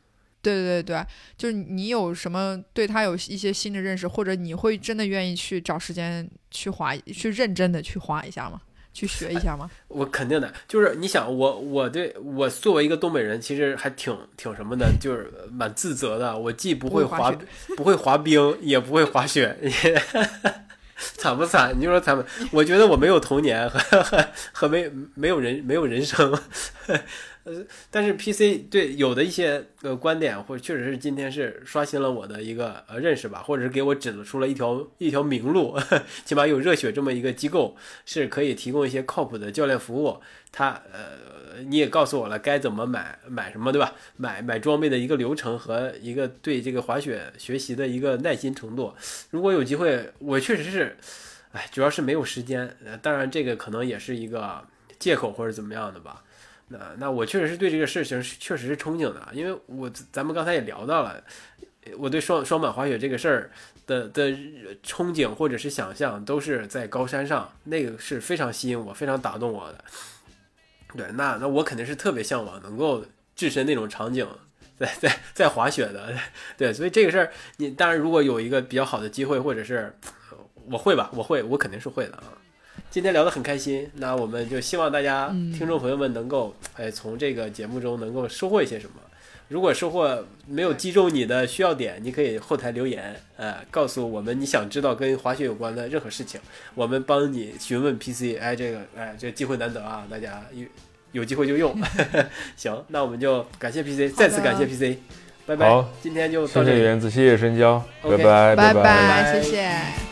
对对对对，就是你有什么对他有一些新的认识，或者你会真的愿意去找时间去滑，去认真的去滑一下吗？去学一下吗？我肯定的，就是你想我，我对我作为一个东北人，其实还挺挺什么的，就是蛮自责的。我既不会滑，不会滑冰，也不会滑雪，惨不惨？你就说惨不？我觉得我没有童年和和和没没有人没有人生。呃，但是 PC 对有的一些呃观点，或者确实是今天是刷新了我的一个呃认识吧，或者是给我指出了一条一条明路，起码有热血这么一个机构是可以提供一些靠谱的教练服务。他呃，你也告诉我了该怎么买买什么，对吧？买买装备的一个流程和一个对这个滑雪学习的一个耐心程度。如果有机会，我确实是，哎，主要是没有时间。呃，当然这个可能也是一个借口或者怎么样的吧。那那我确实是对这个事情确实是憧憬的，因为我咱们刚才也聊到了，我对双双板滑雪这个事儿的的憧憬或者是想象都是在高山上，那个是非常吸引我、非常打动我的。对，那那我肯定是特别向往能够置身那种场景，在在在滑雪的，对，所以这个事儿，你当然如果有一个比较好的机会，或者是我会吧，我会，我肯定是会的啊。今天聊得很开心，那我们就希望大家听众朋友们能够哎从这个节目中能够收获一些什么。如果收获没有击中你的需要点，你可以后台留言，呃，告诉我们你想知道跟滑雪有关的任何事情，我们帮你询问 PC。哎，这个哎，这机会难得啊，大家有有机会就用。行，那我们就感谢 PC，再次感谢 PC，拜拜。好，今天就到这里。谢谢原子，谢谢深交，拜拜，拜拜，谢谢。